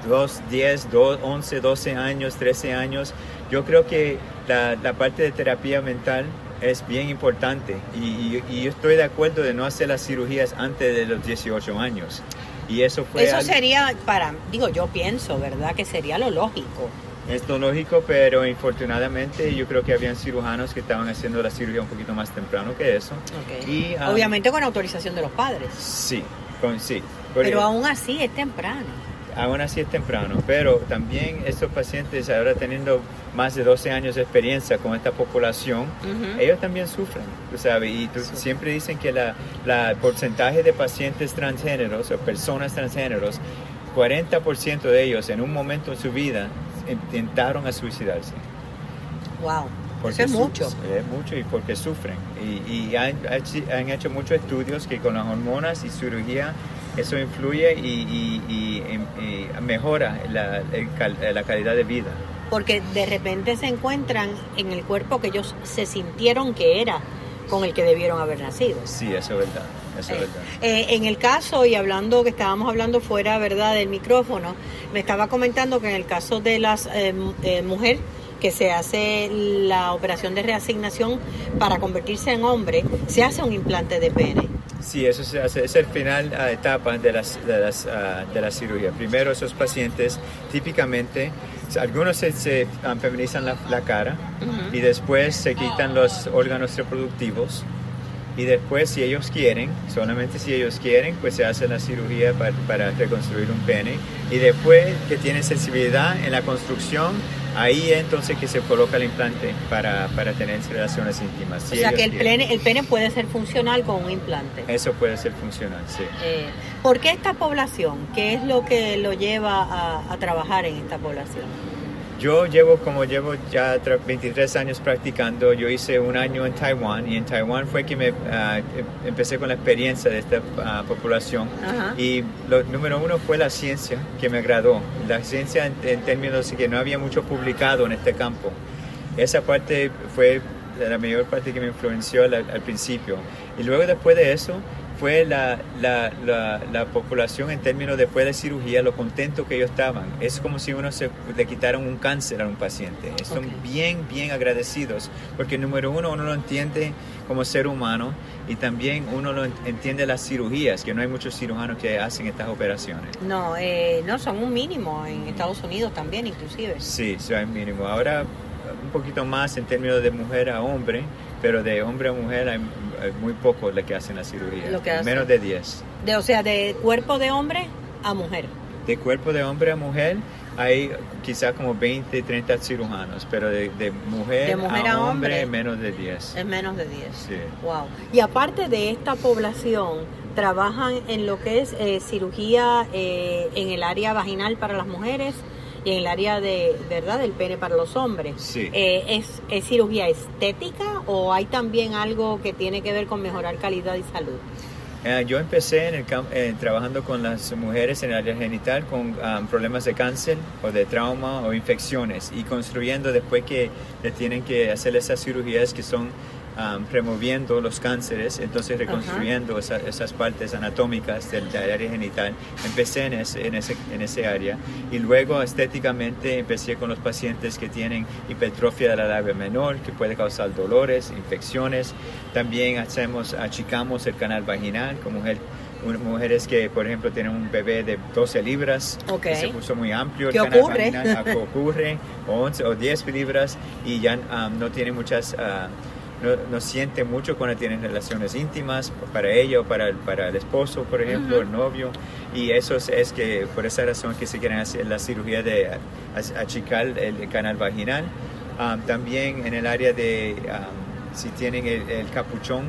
2, 10, 2, 11, 12 años, 13 años, yo creo que la, la parte de terapia mental es bien importante y, y, yo estoy de acuerdo de no hacer las cirugías antes de los 18 años. Y eso fue... Eso sería para, digo, yo pienso, ¿verdad? Que sería lo lógico. Es lo lógico, pero infortunadamente yo creo que habían cirujanos que estaban haciendo la cirugía un poquito más temprano que eso. Y, ah, Obviamente con autorización de los padres. Sí, con, sí. Pero aún así es temprano aún así es temprano, pero también estos pacientes ahora teniendo más de 12 años de experiencia con esta población, ellos también sufren, tú sabes, y siempre dicen que la, la, porcentaje de pacientes transgéneros o personas transgéneros, 40% de ellos en un momento en su vida intentaron a suicidarse. Wow. Eso es mucho. Es mucho y porque sufren. Y, y han, han, hecho muchos estudios que con las hormonas y cirugía eso influye y, mejora la, la, calidad de vida. Porque de repente se encuentran en el cuerpo que ellos se sintieron que era con el que debieron haber nacido. Sí, eso es verdad. Eso es eh, verdad. Eh, en el caso, y hablando que estábamos hablando fuera verdad del micrófono, me estaba comentando que en el caso de las eh, eh mujeres que se hace la operación de reasignación para convertirse en hombre, se hace un implante de pene. Sí, eso se hace, es el final a etapa de, las, de, las, ah, de la cirugía. Primero esos pacientes típicamente, algunos se, ah, feminizan la, cara y después se quitan los órganos reproductivos y después si ellos quieren, solamente si ellos quieren, pues se hace la cirugía para, para reconstruir un pene y después que tienen sensibilidad en la construcción Ahí entonces que se coloca el implante para, para tener relaciones íntimas. o sea que el pene, el pene puede ser funcional con un implante. Eso puede ser funcional, sí. Eh, ¿Por qué esta población? ¿Qué es lo que lo lleva a, a trabajar en esta población? Yo llevo, como llevo ya 23 años practicando, yo hice un año en Taiwán y en Taiwán fue que me em, empecé con la experiencia de esta ah, población. Y lo número uno fue la ciencia que me agradó. La ciencia en, términos de que no había mucho publicado en este campo. Esa parte fue la mayor parte que me influenció al, al principio. Y luego después de eso, fue la, la, la, población en términos después de cirugía, lo contento que ellos estaban. Es como si uno se le quitaron un cáncer a un paciente. Son bien, bien agradecidos, porque número uno, uno lo entiende como ser humano y también uno lo entiende las cirugías, que no hay muchos cirujanos que hacen estas operaciones. No, eh, no, son un mínimo en Estados Unidos también, inclusive. Sí, son mínimo. Ahora un poquito más en términos de mujer a hombre, pero de hombre a mujer hay muy pocos los que hacen la cirugía, menos de 10. De, o sea, de cuerpo de hombre a mujer. De cuerpo de hombre a mujer hay quizás como 20, 30 cirujanos, pero de, mujer, a, hombre, menos de 10. Es menos de 10. Sí. Wow. Y aparte de esta población, trabajan en lo que es eh, cirugía eh, en el área vaginal para las mujeres y en el área de, ¿verdad?, del pene para los hombres. Sí. Eh, ¿es, ¿Es cirugía estética o hay también algo que tiene que ver con mejorar calidad y salud? Eh, yo empecé en el eh, trabajando con las mujeres en el área genital con um, problemas de cáncer o de trauma o infecciones y construyendo después que le tienen que hacer esas cirugías que son removiendo los cánceres, entonces reconstruyendo esas partes anatómicas del, área genital. Empecé en ese, en, ese, en ese área y luego estéticamente empecé con los pacientes que tienen hipertrofia de la labia menor, que puede causar dolores, infecciones. También hacemos, achicamos el canal vaginal con mujeres que, por ejemplo, tienen un bebé de 12 libras, que se puso muy amplio, el canal ocurre? vaginal ocurre, o 11 o 10 libras, y ya no tiene muchas... Uh, no, siente mucho cuando tienen relaciones íntimas para ella o para, para el esposo, por ejemplo, el novio. Y eso es, que por esa razón que se quieren hacer la cirugía de achicar el canal vaginal. Um, también en el área de um, si tienen el, capuchón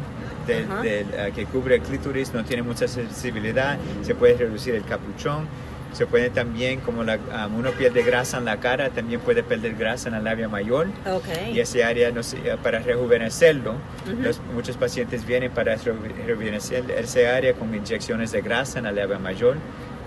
del, uh, que cubre el clítoris, no tiene mucha sensibilidad, se puede reducir el capuchón se puede también, como la, um, uno pierde grasa en la cara, también puede perder grasa en la labia mayor. Y ese área, no para rejuvenecerlo, muchos pacientes vienen para rejuvenecer ese área con inyecciones de grasa en la labia mayor,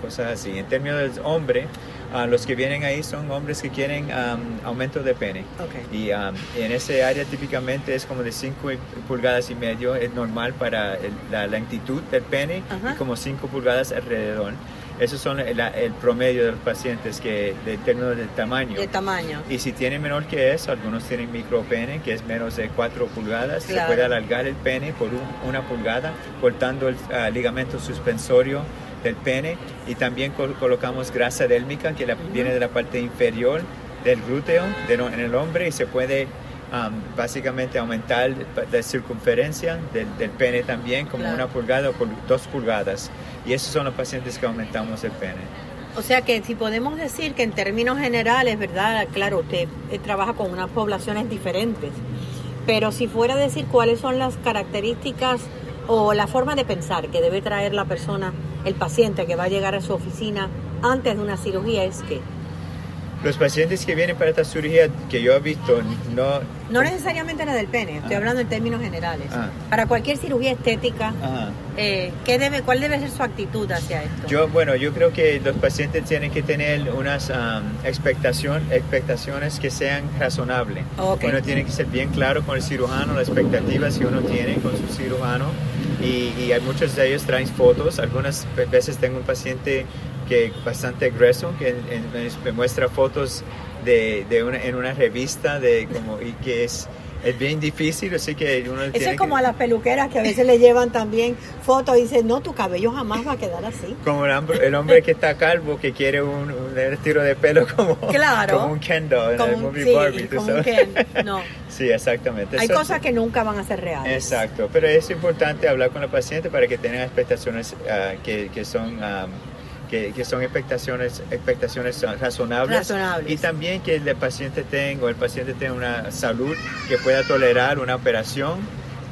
cosas así. En términos del hombre, uh, los que vienen ahí son hombres que quieren um, aumento de pene. Y, um, en ese área típicamente es como de 5 pulgadas y medio, es normal para la lentitud del pene, y como 5 pulgadas alrededor. Esos son el, promedio de los pacientes que de términos de tamaño. De tamaño. Y si tienen menor que eso, algunos tienen micropene, que es menos de 4 pulgadas, se puede alargar el pene por una pulgada, cortando el ah, ligamento suspensorio del pene y también colocamos grasa délmica que viene de la parte inferior del glúteo en el hombre y se puede básicamente aumentar la circunferencia del, pene también como una pulgada o dos pulgadas. Y esos son los pacientes que aumentamos el pene. O sea que si podemos decir que en términos generales, ¿verdad? Claro, usted eh, trabaja con unas poblaciones diferentes, pero si fuera a decir cuáles son las características o la forma de pensar que debe traer la persona, el paciente que va a llegar a su oficina antes de una cirugía, es que los pacientes que vienen para esta cirugía que yo he visto no... No necesariamente la del pene, estoy ah. hablando en términos generales. Ah. Para cualquier cirugía estética, eh, ¿qué debe, ¿cuál debe ser su actitud hacia esto? Yo, bueno, yo creo que los pacientes tienen que tener unas expectación, expectaciones que sean razonables. Uno tiene que ser bien claro con el cirujano, las expectativas que uno tiene con su cirujano. Y, y hay muchos de ellos traen fotos. Algunas veces tengo un paciente que bastante grueso, que me muestra fotos de, de una, en una revista de como y que es es bien difícil, así que uno Eso es como a las peluqueras que a veces le llevan también fotos y dicen, no, tu cabello jamás va a quedar así. Como el hombre, que está calvo, que quiere un, un estilo de pelo como, claro, como un Kendo en el movie sí, Barbie. Como un Ken. No. sí, exactamente. Hay cosas que nunca van a ser reales. Exacto, pero es importante hablar con el paciente para que tengan expectaciones ah, que, que, son... Ah, que, son expectaciones, expectaciones razonables, y también que el paciente tenga, el paciente tenga una salud que pueda tolerar una operación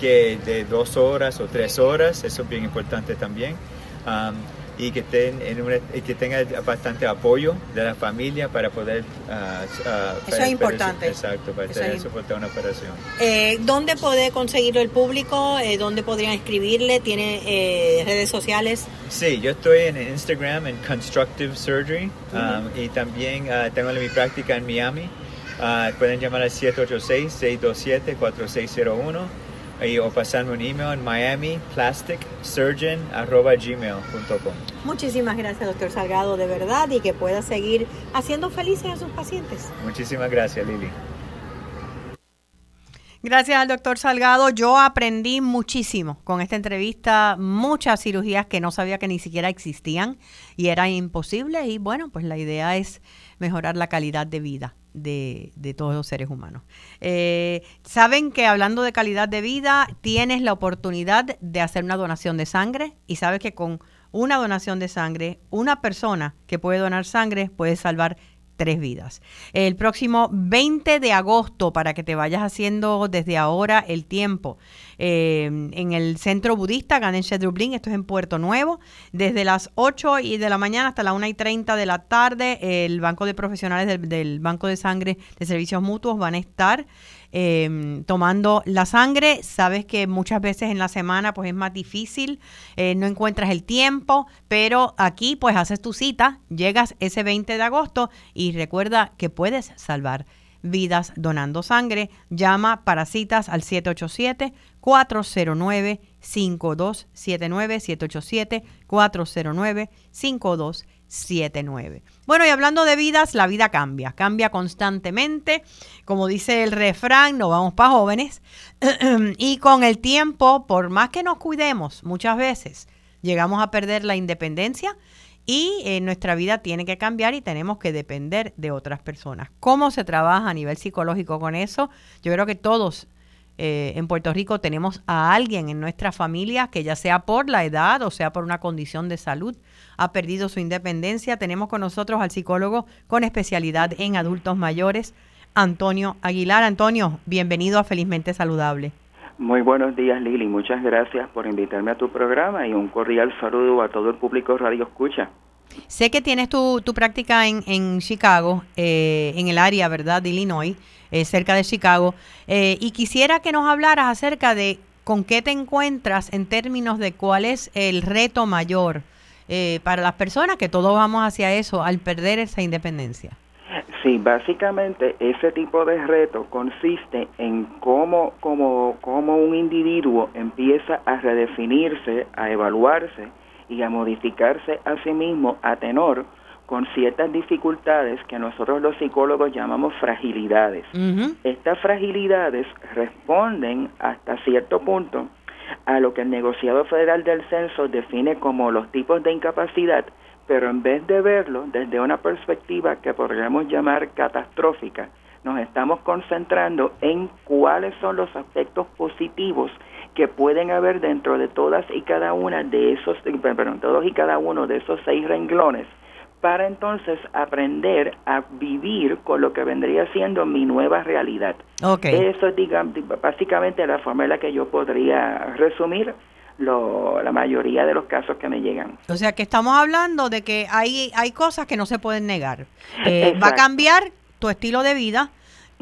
que de dos horas o tres horas, eso es bien importante también y que, en que tenga bastante apoyo de la familia para poder... Uh, eso es importante. exacto, para tener soportar una operación. Eh, ¿Dónde puede conseguirlo el público? Eh, ¿Dónde podrían escribirle? ¿Tiene eh, redes sociales? Sí, yo estoy en Instagram en Constructive Surgery um, y también uh, tengo mi práctica en Miami. Uh, pueden llamar al 786-627-4601 o pasarme un email en miamiplasticsurgeon.gmail.com. Muchísimas gracias, doctor Salgado, de verdad, y que pueda seguir haciendo felices a sus pacientes. Muchísimas gracias, Lili. Gracias al doctor Salgado. Yo aprendí muchísimo con esta entrevista, muchas cirugías que no sabía que ni siquiera existían y era imposible. Y bueno, pues la idea es mejorar la calidad de vida de, de todos los seres humanos. Eh, saben que hablando de calidad de vida, tienes la oportunidad de hacer una donación de sangre y sabes que con una donación de sangre, una persona que puede donar sangre puede salvar tres vidas. El próximo 20 de agosto, para que te vayas haciendo desde ahora el tiempo, eh, en el centro budista Ganesha Dublín, esto es en Puerto Nuevo, desde las 8 y de la mañana hasta la 1 y 30 de la tarde, el Banco de Profesionales del, del Banco de Sangre de Servicios Mutuos van a estar Em, tomando la sangre. Sabes que muchas veces en la semana pues es más difícil, eh, no encuentras el tiempo, pero aquí pues haces tu cita, llegas ese 20 de agosto y recuerda que puedes salvar vidas donando sangre. Llama para citas al 787-409-5279, 787-409-5279. Bueno, y hablando de vidas, la vida cambia, cambia constantemente. Como dice el refrán, no vamos para jóvenes. y con el tiempo, por más que nos cuidemos, muchas veces llegamos a perder la independencia y eh, nuestra vida tiene que cambiar y tenemos que depender de otras personas. ¿Cómo se trabaja a nivel psicológico con eso? Yo creo que todos eh, en Puerto Rico tenemos a alguien en nuestra familia que ya sea por la edad o sea por una condición de salud ha perdido su independencia. Tenemos con nosotros al psicólogo con especialidad en adultos mayores, Antonio Aguilar. Antonio, bienvenido a Felizmente Saludable. Muy buenos días, Lili. Muchas gracias por invitarme a tu programa y un cordial saludo a todo el público Radio Escucha. Sé que tienes tu, tu práctica en, en Chicago, eh, en el área, ¿verdad?, de Illinois, eh, cerca de Chicago. Eh, y quisiera que nos hablaras acerca de con qué te encuentras en términos de cuál es el reto mayor para las personas, que todos vamos hacia eso, al perder esa independencia. Sí, básicamente ese tipo de reto consiste en cómo, cómo, cómo un individuo empieza a redefinirse, a evaluarse y a modificarse a sí mismo a tenor con ciertas dificultades que nosotros los psicólogos llamamos fragilidades. Estas fragilidades responden hasta cierto punto a lo que el negociado federal del censo define como los tipos de incapacidad pero en vez de verlo desde una perspectiva que podríamos llamar catastrófica, nos estamos concentrando en cuáles son los aspectos positivos que pueden haber dentro de todas y cada una de esos, perdón, todos y cada uno de esos seis renglones, para entonces aprender a vivir con lo que vendría siendo mi nueva realidad. Eso es, digamos, básicamente la forma en la que yo podría resumir lo, la mayoría de los casos que me llegan. O sea que estamos hablando de que hay, hay cosas que no se pueden negar. Eh, va a cambiar tu estilo de vida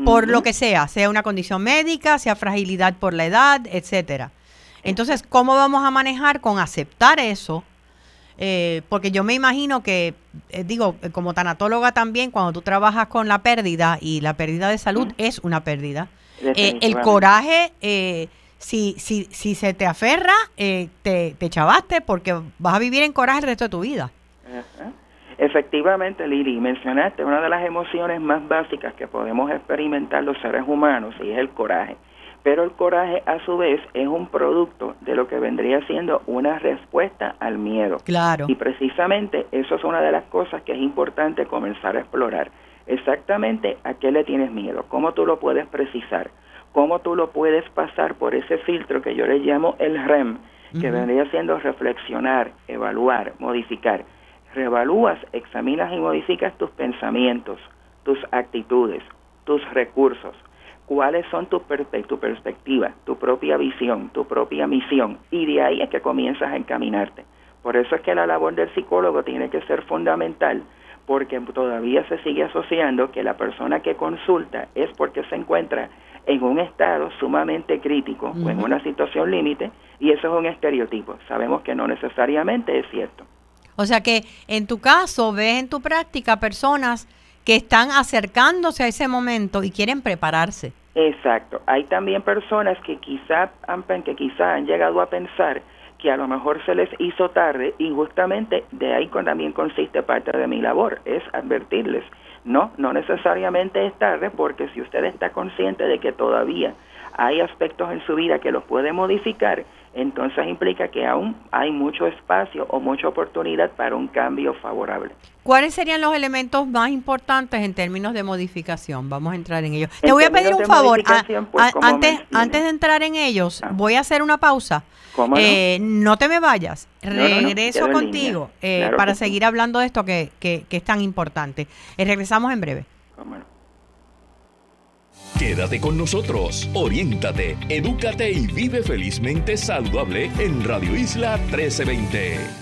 por lo que sea, sea una condición médica, sea fragilidad por la edad, etcétera. Entonces, ¿cómo vamos a manejar con aceptar eso? Eh, porque yo me imagino que, eh, digo, como tanatóloga también, cuando tú trabajas con la pérdida y la pérdida de salud es una pérdida, el coraje si, si, si se te aferra, eh, te, te chavaste porque vas a vivir en coraje el resto de tu vida. Efectivamente, Lili, mencionaste una de las emociones más básicas que podemos experimentar los seres humanos y es el coraje. Pero el coraje, a su vez, es un producto de lo que vendría siendo una respuesta al miedo. Claro. Y precisamente eso es una de las cosas que es importante comenzar a explorar. Exactamente a qué le tienes miedo, cómo tú lo puedes precisar cómo tú lo puedes pasar por ese filtro que yo le llamo el REM, que vendría siendo reflexionar, evaluar, modificar. Reevalúas, examinas y modificas tus pensamientos, tus actitudes, tus recursos, cuáles son tu, tu perspectiva, tu propia visión, tu propia misión, y de ahí es que comienzas a encaminarte. Por eso es que la labor del psicólogo tiene que ser fundamental, porque todavía se sigue asociando que la persona que consulta es porque se encuentra en un estado sumamente crítico o en una situación límite y eso es un estereotipo. Sabemos que no necesariamente es cierto. O sea que en tu caso ves en tu práctica personas que están acercándose a ese momento y quieren prepararse. Exacto. Hay también personas que quizá han, que quizá han llegado a pensar que a lo mejor se les hizo tarde y justamente de ahí también consiste parte de mi labor, es advertirles no, no necesariamente es tarde porque si usted está consciente de que todavía hay aspectos en su vida que los puede modificar, entonces implica que aún hay mucho espacio o mucha oportunidad para un cambio favorable. ¿Cuáles serían los elementos más importantes en términos de modificación? Vamos a entrar en ellos. Te voy a pedir un favor. Pues, antes, antes de entrar en ellos, ah. voy a hacer una pausa. no? Eh, no te me vayas. Regreso contigo eh, para seguir hablando de esto que, que, es tan importante. Eh, regresamos en breve. Quédate con nosotros, oriéntate, edúcate y vive felizmente saludable en Radio Isla 1320.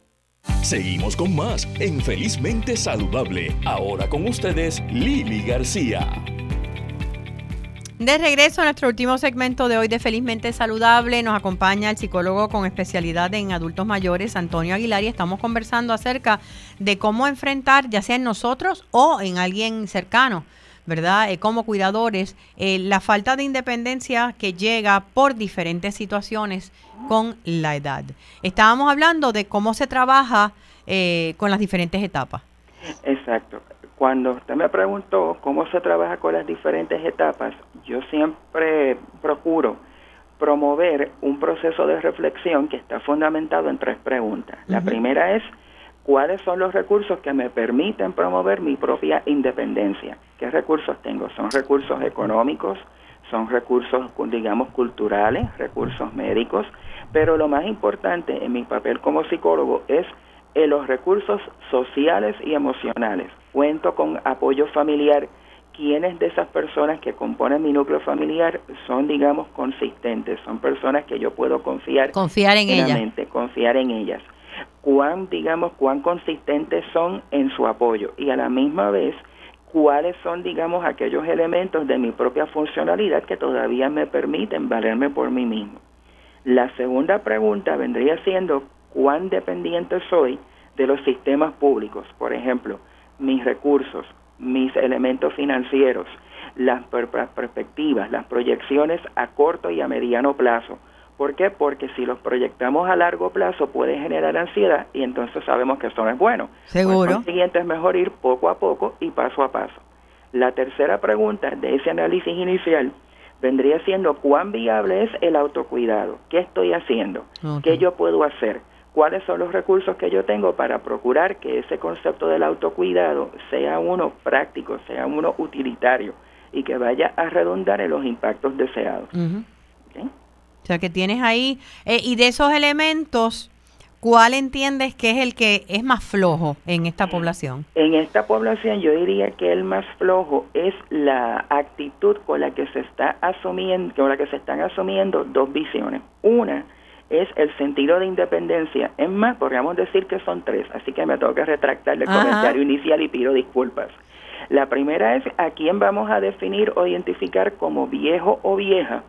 Seguimos con más en Felizmente Saludable. Ahora con ustedes, Lili García. De regreso a nuestro último segmento de hoy de Felizmente Saludable, nos acompaña el psicólogo con especialidad en adultos mayores, Antonio Aguilar, y estamos conversando acerca de cómo enfrentar, ya sea en nosotros o en alguien cercano, ¿verdad? Eh, como cuidadores, eh, la falta de independencia que llega por diferentes situaciones con la edad. Estábamos hablando de cómo se trabaja eh, con las diferentes etapas. Exacto. Cuando usted me preguntó cómo se trabaja con las diferentes etapas, yo siempre procuro promover un proceso de reflexión que está fundamentado en tres preguntas. La primera es, ¿cuáles son los recursos que me permiten promover mi propia independencia? ¿Qué recursos tengo? ¿Son recursos económicos? ¿Son recursos, digamos, culturales? ¿Recursos médicos? Pero lo más importante en mi papel como psicólogo es en los recursos sociales y emocionales. Cuento con apoyo familiar. ¿Quiénes de esas personas que componen mi núcleo familiar son, digamos, consistentes? Son personas que yo puedo confiar. Confiar en ellas. Confiar en ellas. Cuán, digamos, cuán consistentes son en su apoyo. Y a la misma vez, cuáles son, digamos, aquellos elementos de mi propia funcionalidad que todavía me permiten valerme por mí mismo. La segunda pregunta vendría siendo cuán dependiente soy de los sistemas públicos, por ejemplo, mis recursos, mis elementos financieros, las perspectivas, las proyecciones a corto y a mediano plazo. ¿Por qué? Porque si los proyectamos a largo plazo puede generar ansiedad y entonces sabemos que eso no es bueno. Seguro. Lo siguiente es mejor ir poco a poco y paso a paso. La tercera pregunta de ese análisis inicial vendría siendo cuán viable es el autocuidado, qué estoy haciendo, qué yo puedo hacer, cuáles son los recursos que yo tengo para procurar que ese concepto del autocuidado sea uno práctico, sea uno utilitario y que vaya a redundar en los impactos deseados. O sea que tienes ahí, eh, y de esos elementos, ¿cuál entiendes que es el que es más flojo en esta población? En esta población yo diría que el más flojo es la actitud con la que se está asumiendo, con la que se están asumiendo dos visiones. Una es el sentido de independencia. Es más, podríamos decir que son tres, así que me tengo que retractar el comentario inicial y pido disculpas. La primera es a quién vamos a definir o identificar como viejo o vieja,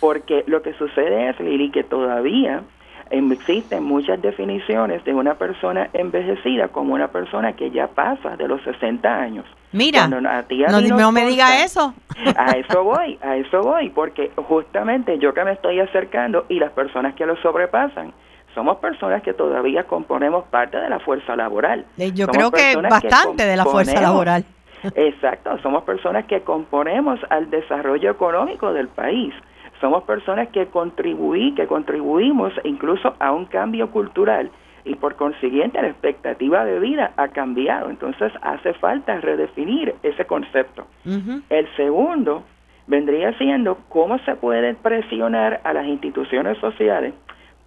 porque lo que sucede es, Lili, que todavía existen muchas definiciones de una persona envejecida como una persona que ya pasa de los 60 años. Mira, no, me diga eso. A eso voy, a eso voy, porque justamente yo que me estoy acercando y las personas que lo sobrepasan, somos personas que todavía componemos parte de la fuerza laboral. Eh, yo creo que bastante de la fuerza laboral. Exacto, somos personas que componemos al desarrollo económico del país somos personas que contribuí, que contribuimos incluso a un cambio cultural y por consiguiente la expectativa de vida ha cambiado. Entonces hace falta redefinir ese concepto. El segundo vendría siendo cómo se puede presionar a las instituciones sociales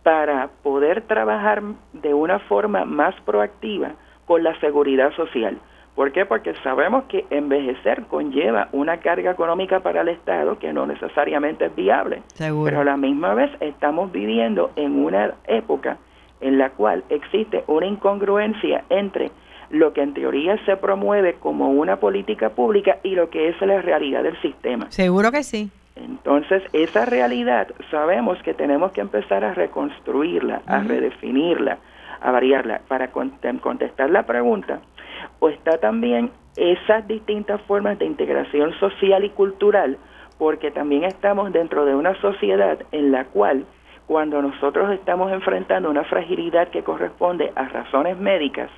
para poder trabajar de una forma más proactiva con la seguridad social. ¿Por qué? Porque sabemos que envejecer conlleva una carga económica para el Estado que no necesariamente es viable. Pero a la misma vez estamos viviendo en una época en la cual existe una incongruencia entre lo que en teoría se promueve como una política pública y lo que es la realidad del sistema. Seguro que sí. Entonces, esa realidad sabemos que tenemos que empezar a reconstruirla, a redefinirla, a variarla. Para contestar la pregunta, o está también esas distintas formas de integración social y cultural, porque también estamos dentro de una sociedad en la cual cuando nosotros estamos enfrentando una fragilidad que corresponde a razones médicas,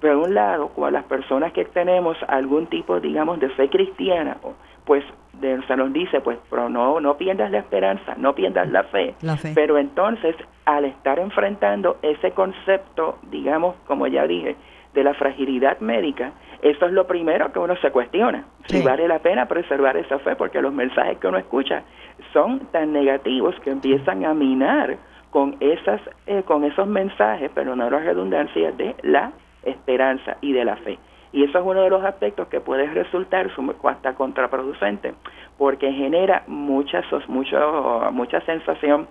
por un lado, cuando las personas que tenemos algún tipo, digamos, de fe cristiana, pues se nos dice, pues no, no pierdas la esperanza, no pierdas la fe. la fe. Pero entonces, al estar enfrentando ese concepto, digamos, como ya dije, de la fragilidad médica, eso es lo primero que uno se cuestiona, si vale la pena preservar esa fe, porque los mensajes que uno escucha son tan negativos que empiezan a minar con esas eh, con esos mensajes, pero no la redundancia de la esperanza y de la fe. Y eso es uno de los aspectos que puede resultar hasta contraproducente, porque genera mucha, mucho, mucha sensación,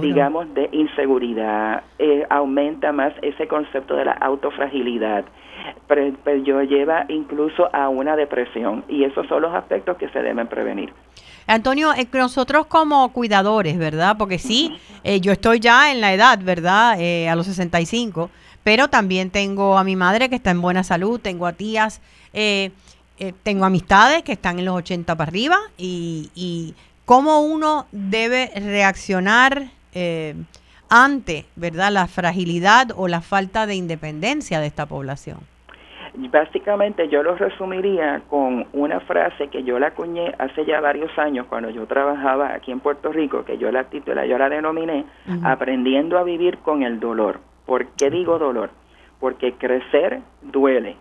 digamos, de inseguridad, eh, aumenta más ese concepto de la autofragilidad, pero, yo lleva incluso a una depresión, y esos son los aspectos que se deben prevenir. Antonio, eh, nosotros como cuidadores, ¿verdad? Porque sí, eh, yo estoy ya en la edad, ¿verdad? a los 65 pero también tengo a mi madre que está en buena salud, tengo a tías, eh, eh, tengo amistades que están en los 80 para arriba y, y cómo uno debe reaccionar eh, ante, ¿verdad?, la fragilidad o la falta de independencia de esta población. Básicamente yo lo resumiría con una frase que yo la acuñé hace ya varios años cuando yo trabajaba aquí en Puerto Rico, que yo la titulé, yo la denominé Aprendiendo a vivir con el dolor. ¿Por qué digo dolor? Porque crecer duele,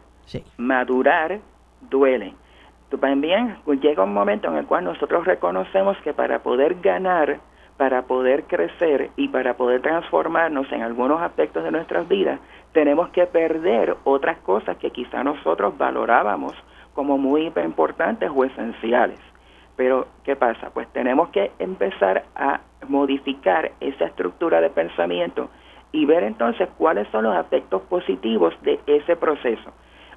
madurar duele. También llega un momento en el cual nosotros reconocemos que para poder ganar, para poder crecer y para poder transformarnos en algunos aspectos de nuestras vidas, tenemos que perder otras cosas que quizá nosotros valorábamos como muy importantes o esenciales. Pero, ¿qué pasa? Pues tenemos que empezar a modificar esa estructura de pensamiento y ver entonces cuáles son los aspectos positivos de ese proceso.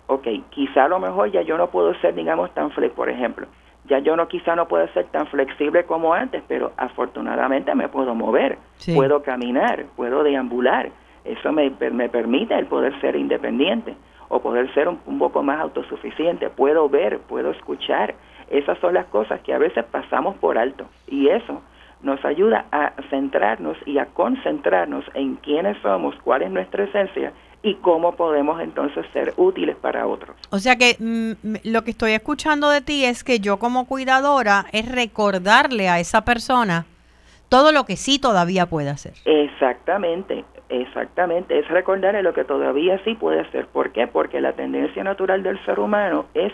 Ok, quizá a lo mejor ya yo no puedo ser, digamos, tan flexible, por ejemplo, ya yo no quizá no puedo ser tan flexible como antes, pero afortunadamente me puedo mover, puedo caminar, puedo deambular. Eso me, me, permite el poder ser independiente o poder ser un, un poco más autosuficiente. Puedo ver, puedo escuchar. Esas son las cosas que a veces pasamos por alto. Y eso nos ayuda a centrarnos y a concentrarnos en quiénes somos, cuál es nuestra esencia y cómo podemos entonces ser útiles para otros. O sea que mm, lo que estoy escuchando de ti es que yo como cuidadora es recordarle a esa persona todo lo que sí todavía puede hacer. Exactamente, exactamente, es recordarle lo que todavía sí puede hacer. ¿Por qué? Porque la tendencia natural del ser humano es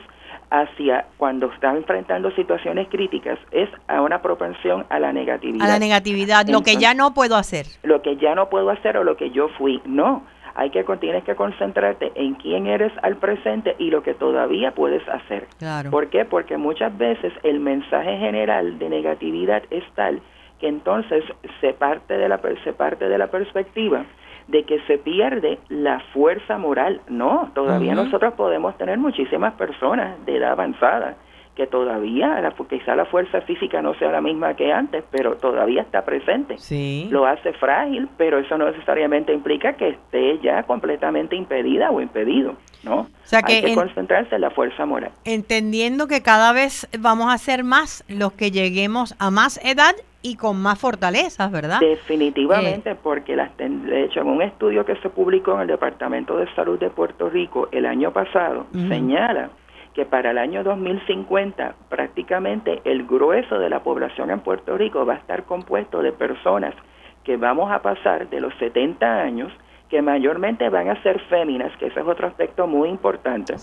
hacia cuando está enfrentando situaciones críticas es a una propensión a la negatividad. A la negatividad, lo que ya no puedo hacer. Lo que ya no puedo hacer o lo que yo fui. No, hay que tienes que concentrarte en quién eres al presente y lo que todavía puedes hacer. Claro. ¿Por qué? Porque muchas veces el mensaje general de negatividad es tal que entonces se parte de la se parte de la perspectiva de que se pierde la fuerza moral. No, todavía nosotros podemos tener muchísimas personas de edad avanzada que todavía, la, quizá la fuerza física no sea la misma que antes, pero todavía está presente. Sí. Lo hace frágil, pero eso no necesariamente implica que esté ya completamente impedida o impedido, ¿no? O sea que Hay que concentrarse en la fuerza moral. Entendiendo que cada vez vamos a ser más los que lleguemos a más edad y con más fortalezas, ¿verdad? Definitivamente, eh, porque las, de hecho en un estudio que se publicó en el Departamento de Salud de Puerto Rico el año pasado, señala que para el año 2050 prácticamente el grueso de la población en Puerto Rico va a estar compuesto de personas que vamos a pasar de los 70 años que mayormente van a ser féminas, que ese es otro aspecto muy importante.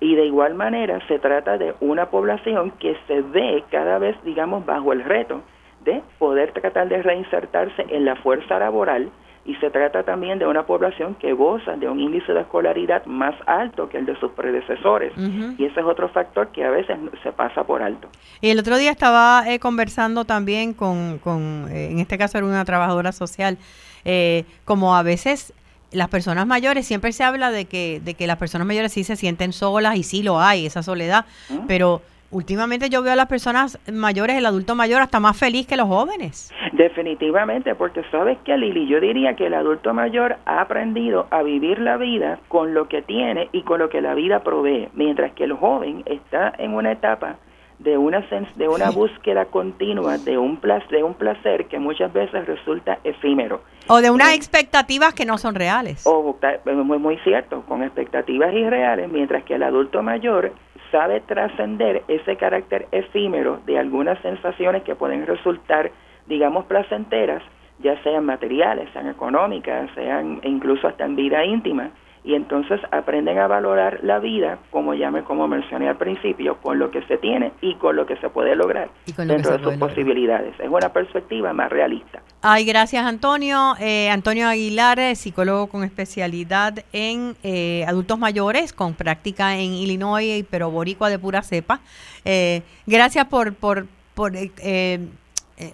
Y de igual manera se trata de una población que se ve cada vez, digamos, bajo el reto de poder tratar de reinsertarse en la fuerza laboral y se trata también de una población que goza de un índice de escolaridad más alto que el de sus predecesores. Y ese es otro factor que a veces se pasa por alto. Y el otro día estaba eh, conversando también con, con eh, en este caso era una trabajadora social, eh, como a veces las personas mayores, siempre se habla de que, de que las personas mayores sí se sienten solas y sí lo hay, esa soledad, pero últimamente yo veo a las personas mayores, el adulto mayor, hasta más feliz que los jóvenes. Definitivamente, porque sabes que Lili, yo diría que el adulto mayor ha aprendido a vivir la vida con lo que tiene y con lo que la vida provee, mientras que el joven está en una etapa de una de una búsqueda continua de un placer, de un placer que muchas veces resulta efímero. O de unas expectativas que no son reales. O muy, muy cierto con expectativas irreales mientras que el adulto mayor sabe trascender ese carácter efímero de algunas sensaciones que pueden resultar, digamos, placenteras, ya sean materiales, sean económicas, sean incluso hasta en vida íntima, y entonces aprenden a valorar la vida, como ya me, como mencioné al principio, con lo que se tiene y con lo que se puede lograr dentro de sus posibilidades. Es una perspectiva más realista. Ay, gracias Antonio. Eh, Antonio Aguilar, psicólogo con especialidad en eh, adultos mayores, con práctica en Illinois, pero boricua de pura cepa. Eh, gracias por, por, por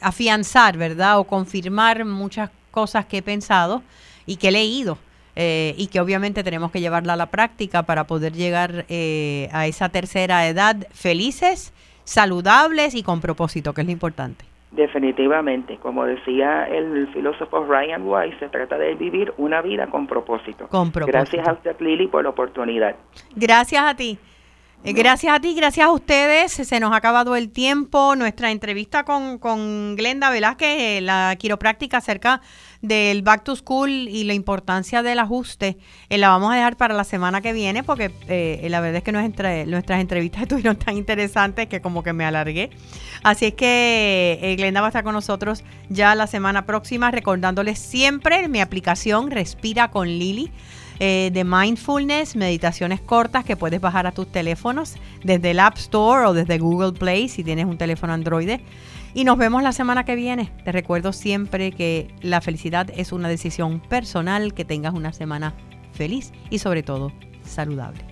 afianzar, ¿verdad? O confirmar muchas cosas que he pensado y que he leído eh, y que obviamente tenemos que llevarla a la práctica para poder llegar eh, a esa tercera edad felices, saludables y con propósito, que es lo importante. Definitivamente, como decía el filósofo Ryan Weiss, se trata de vivir una vida con propósito. Con propósito. Gracias a usted, Lili, por la oportunidad. Gracias a ti. Eh, gracias a ti, gracias a ustedes. Se nos ha acabado el tiempo. Nuestra entrevista con, con Glenda Velázquez, la quiropráctica acerca del Back to School y la importancia del ajuste, eh, la vamos a dejar para la semana que viene porque eh, la verdad es que nuestras entrevistas estuvieron tan interesantes que como que me alargué. Así es que eh, Glenda va a estar con nosotros ya la semana próxima recordándoles siempre mi aplicación Respira con Lili. de mindfulness, meditaciones cortas que puedes bajar a tus teléfonos desde el App Store o desde Google Play si tienes un teléfono Android. Y nos vemos la semana que viene. Te recuerdo siempre que la felicidad es una decisión personal, que tengas una semana feliz y sobre todo saludable.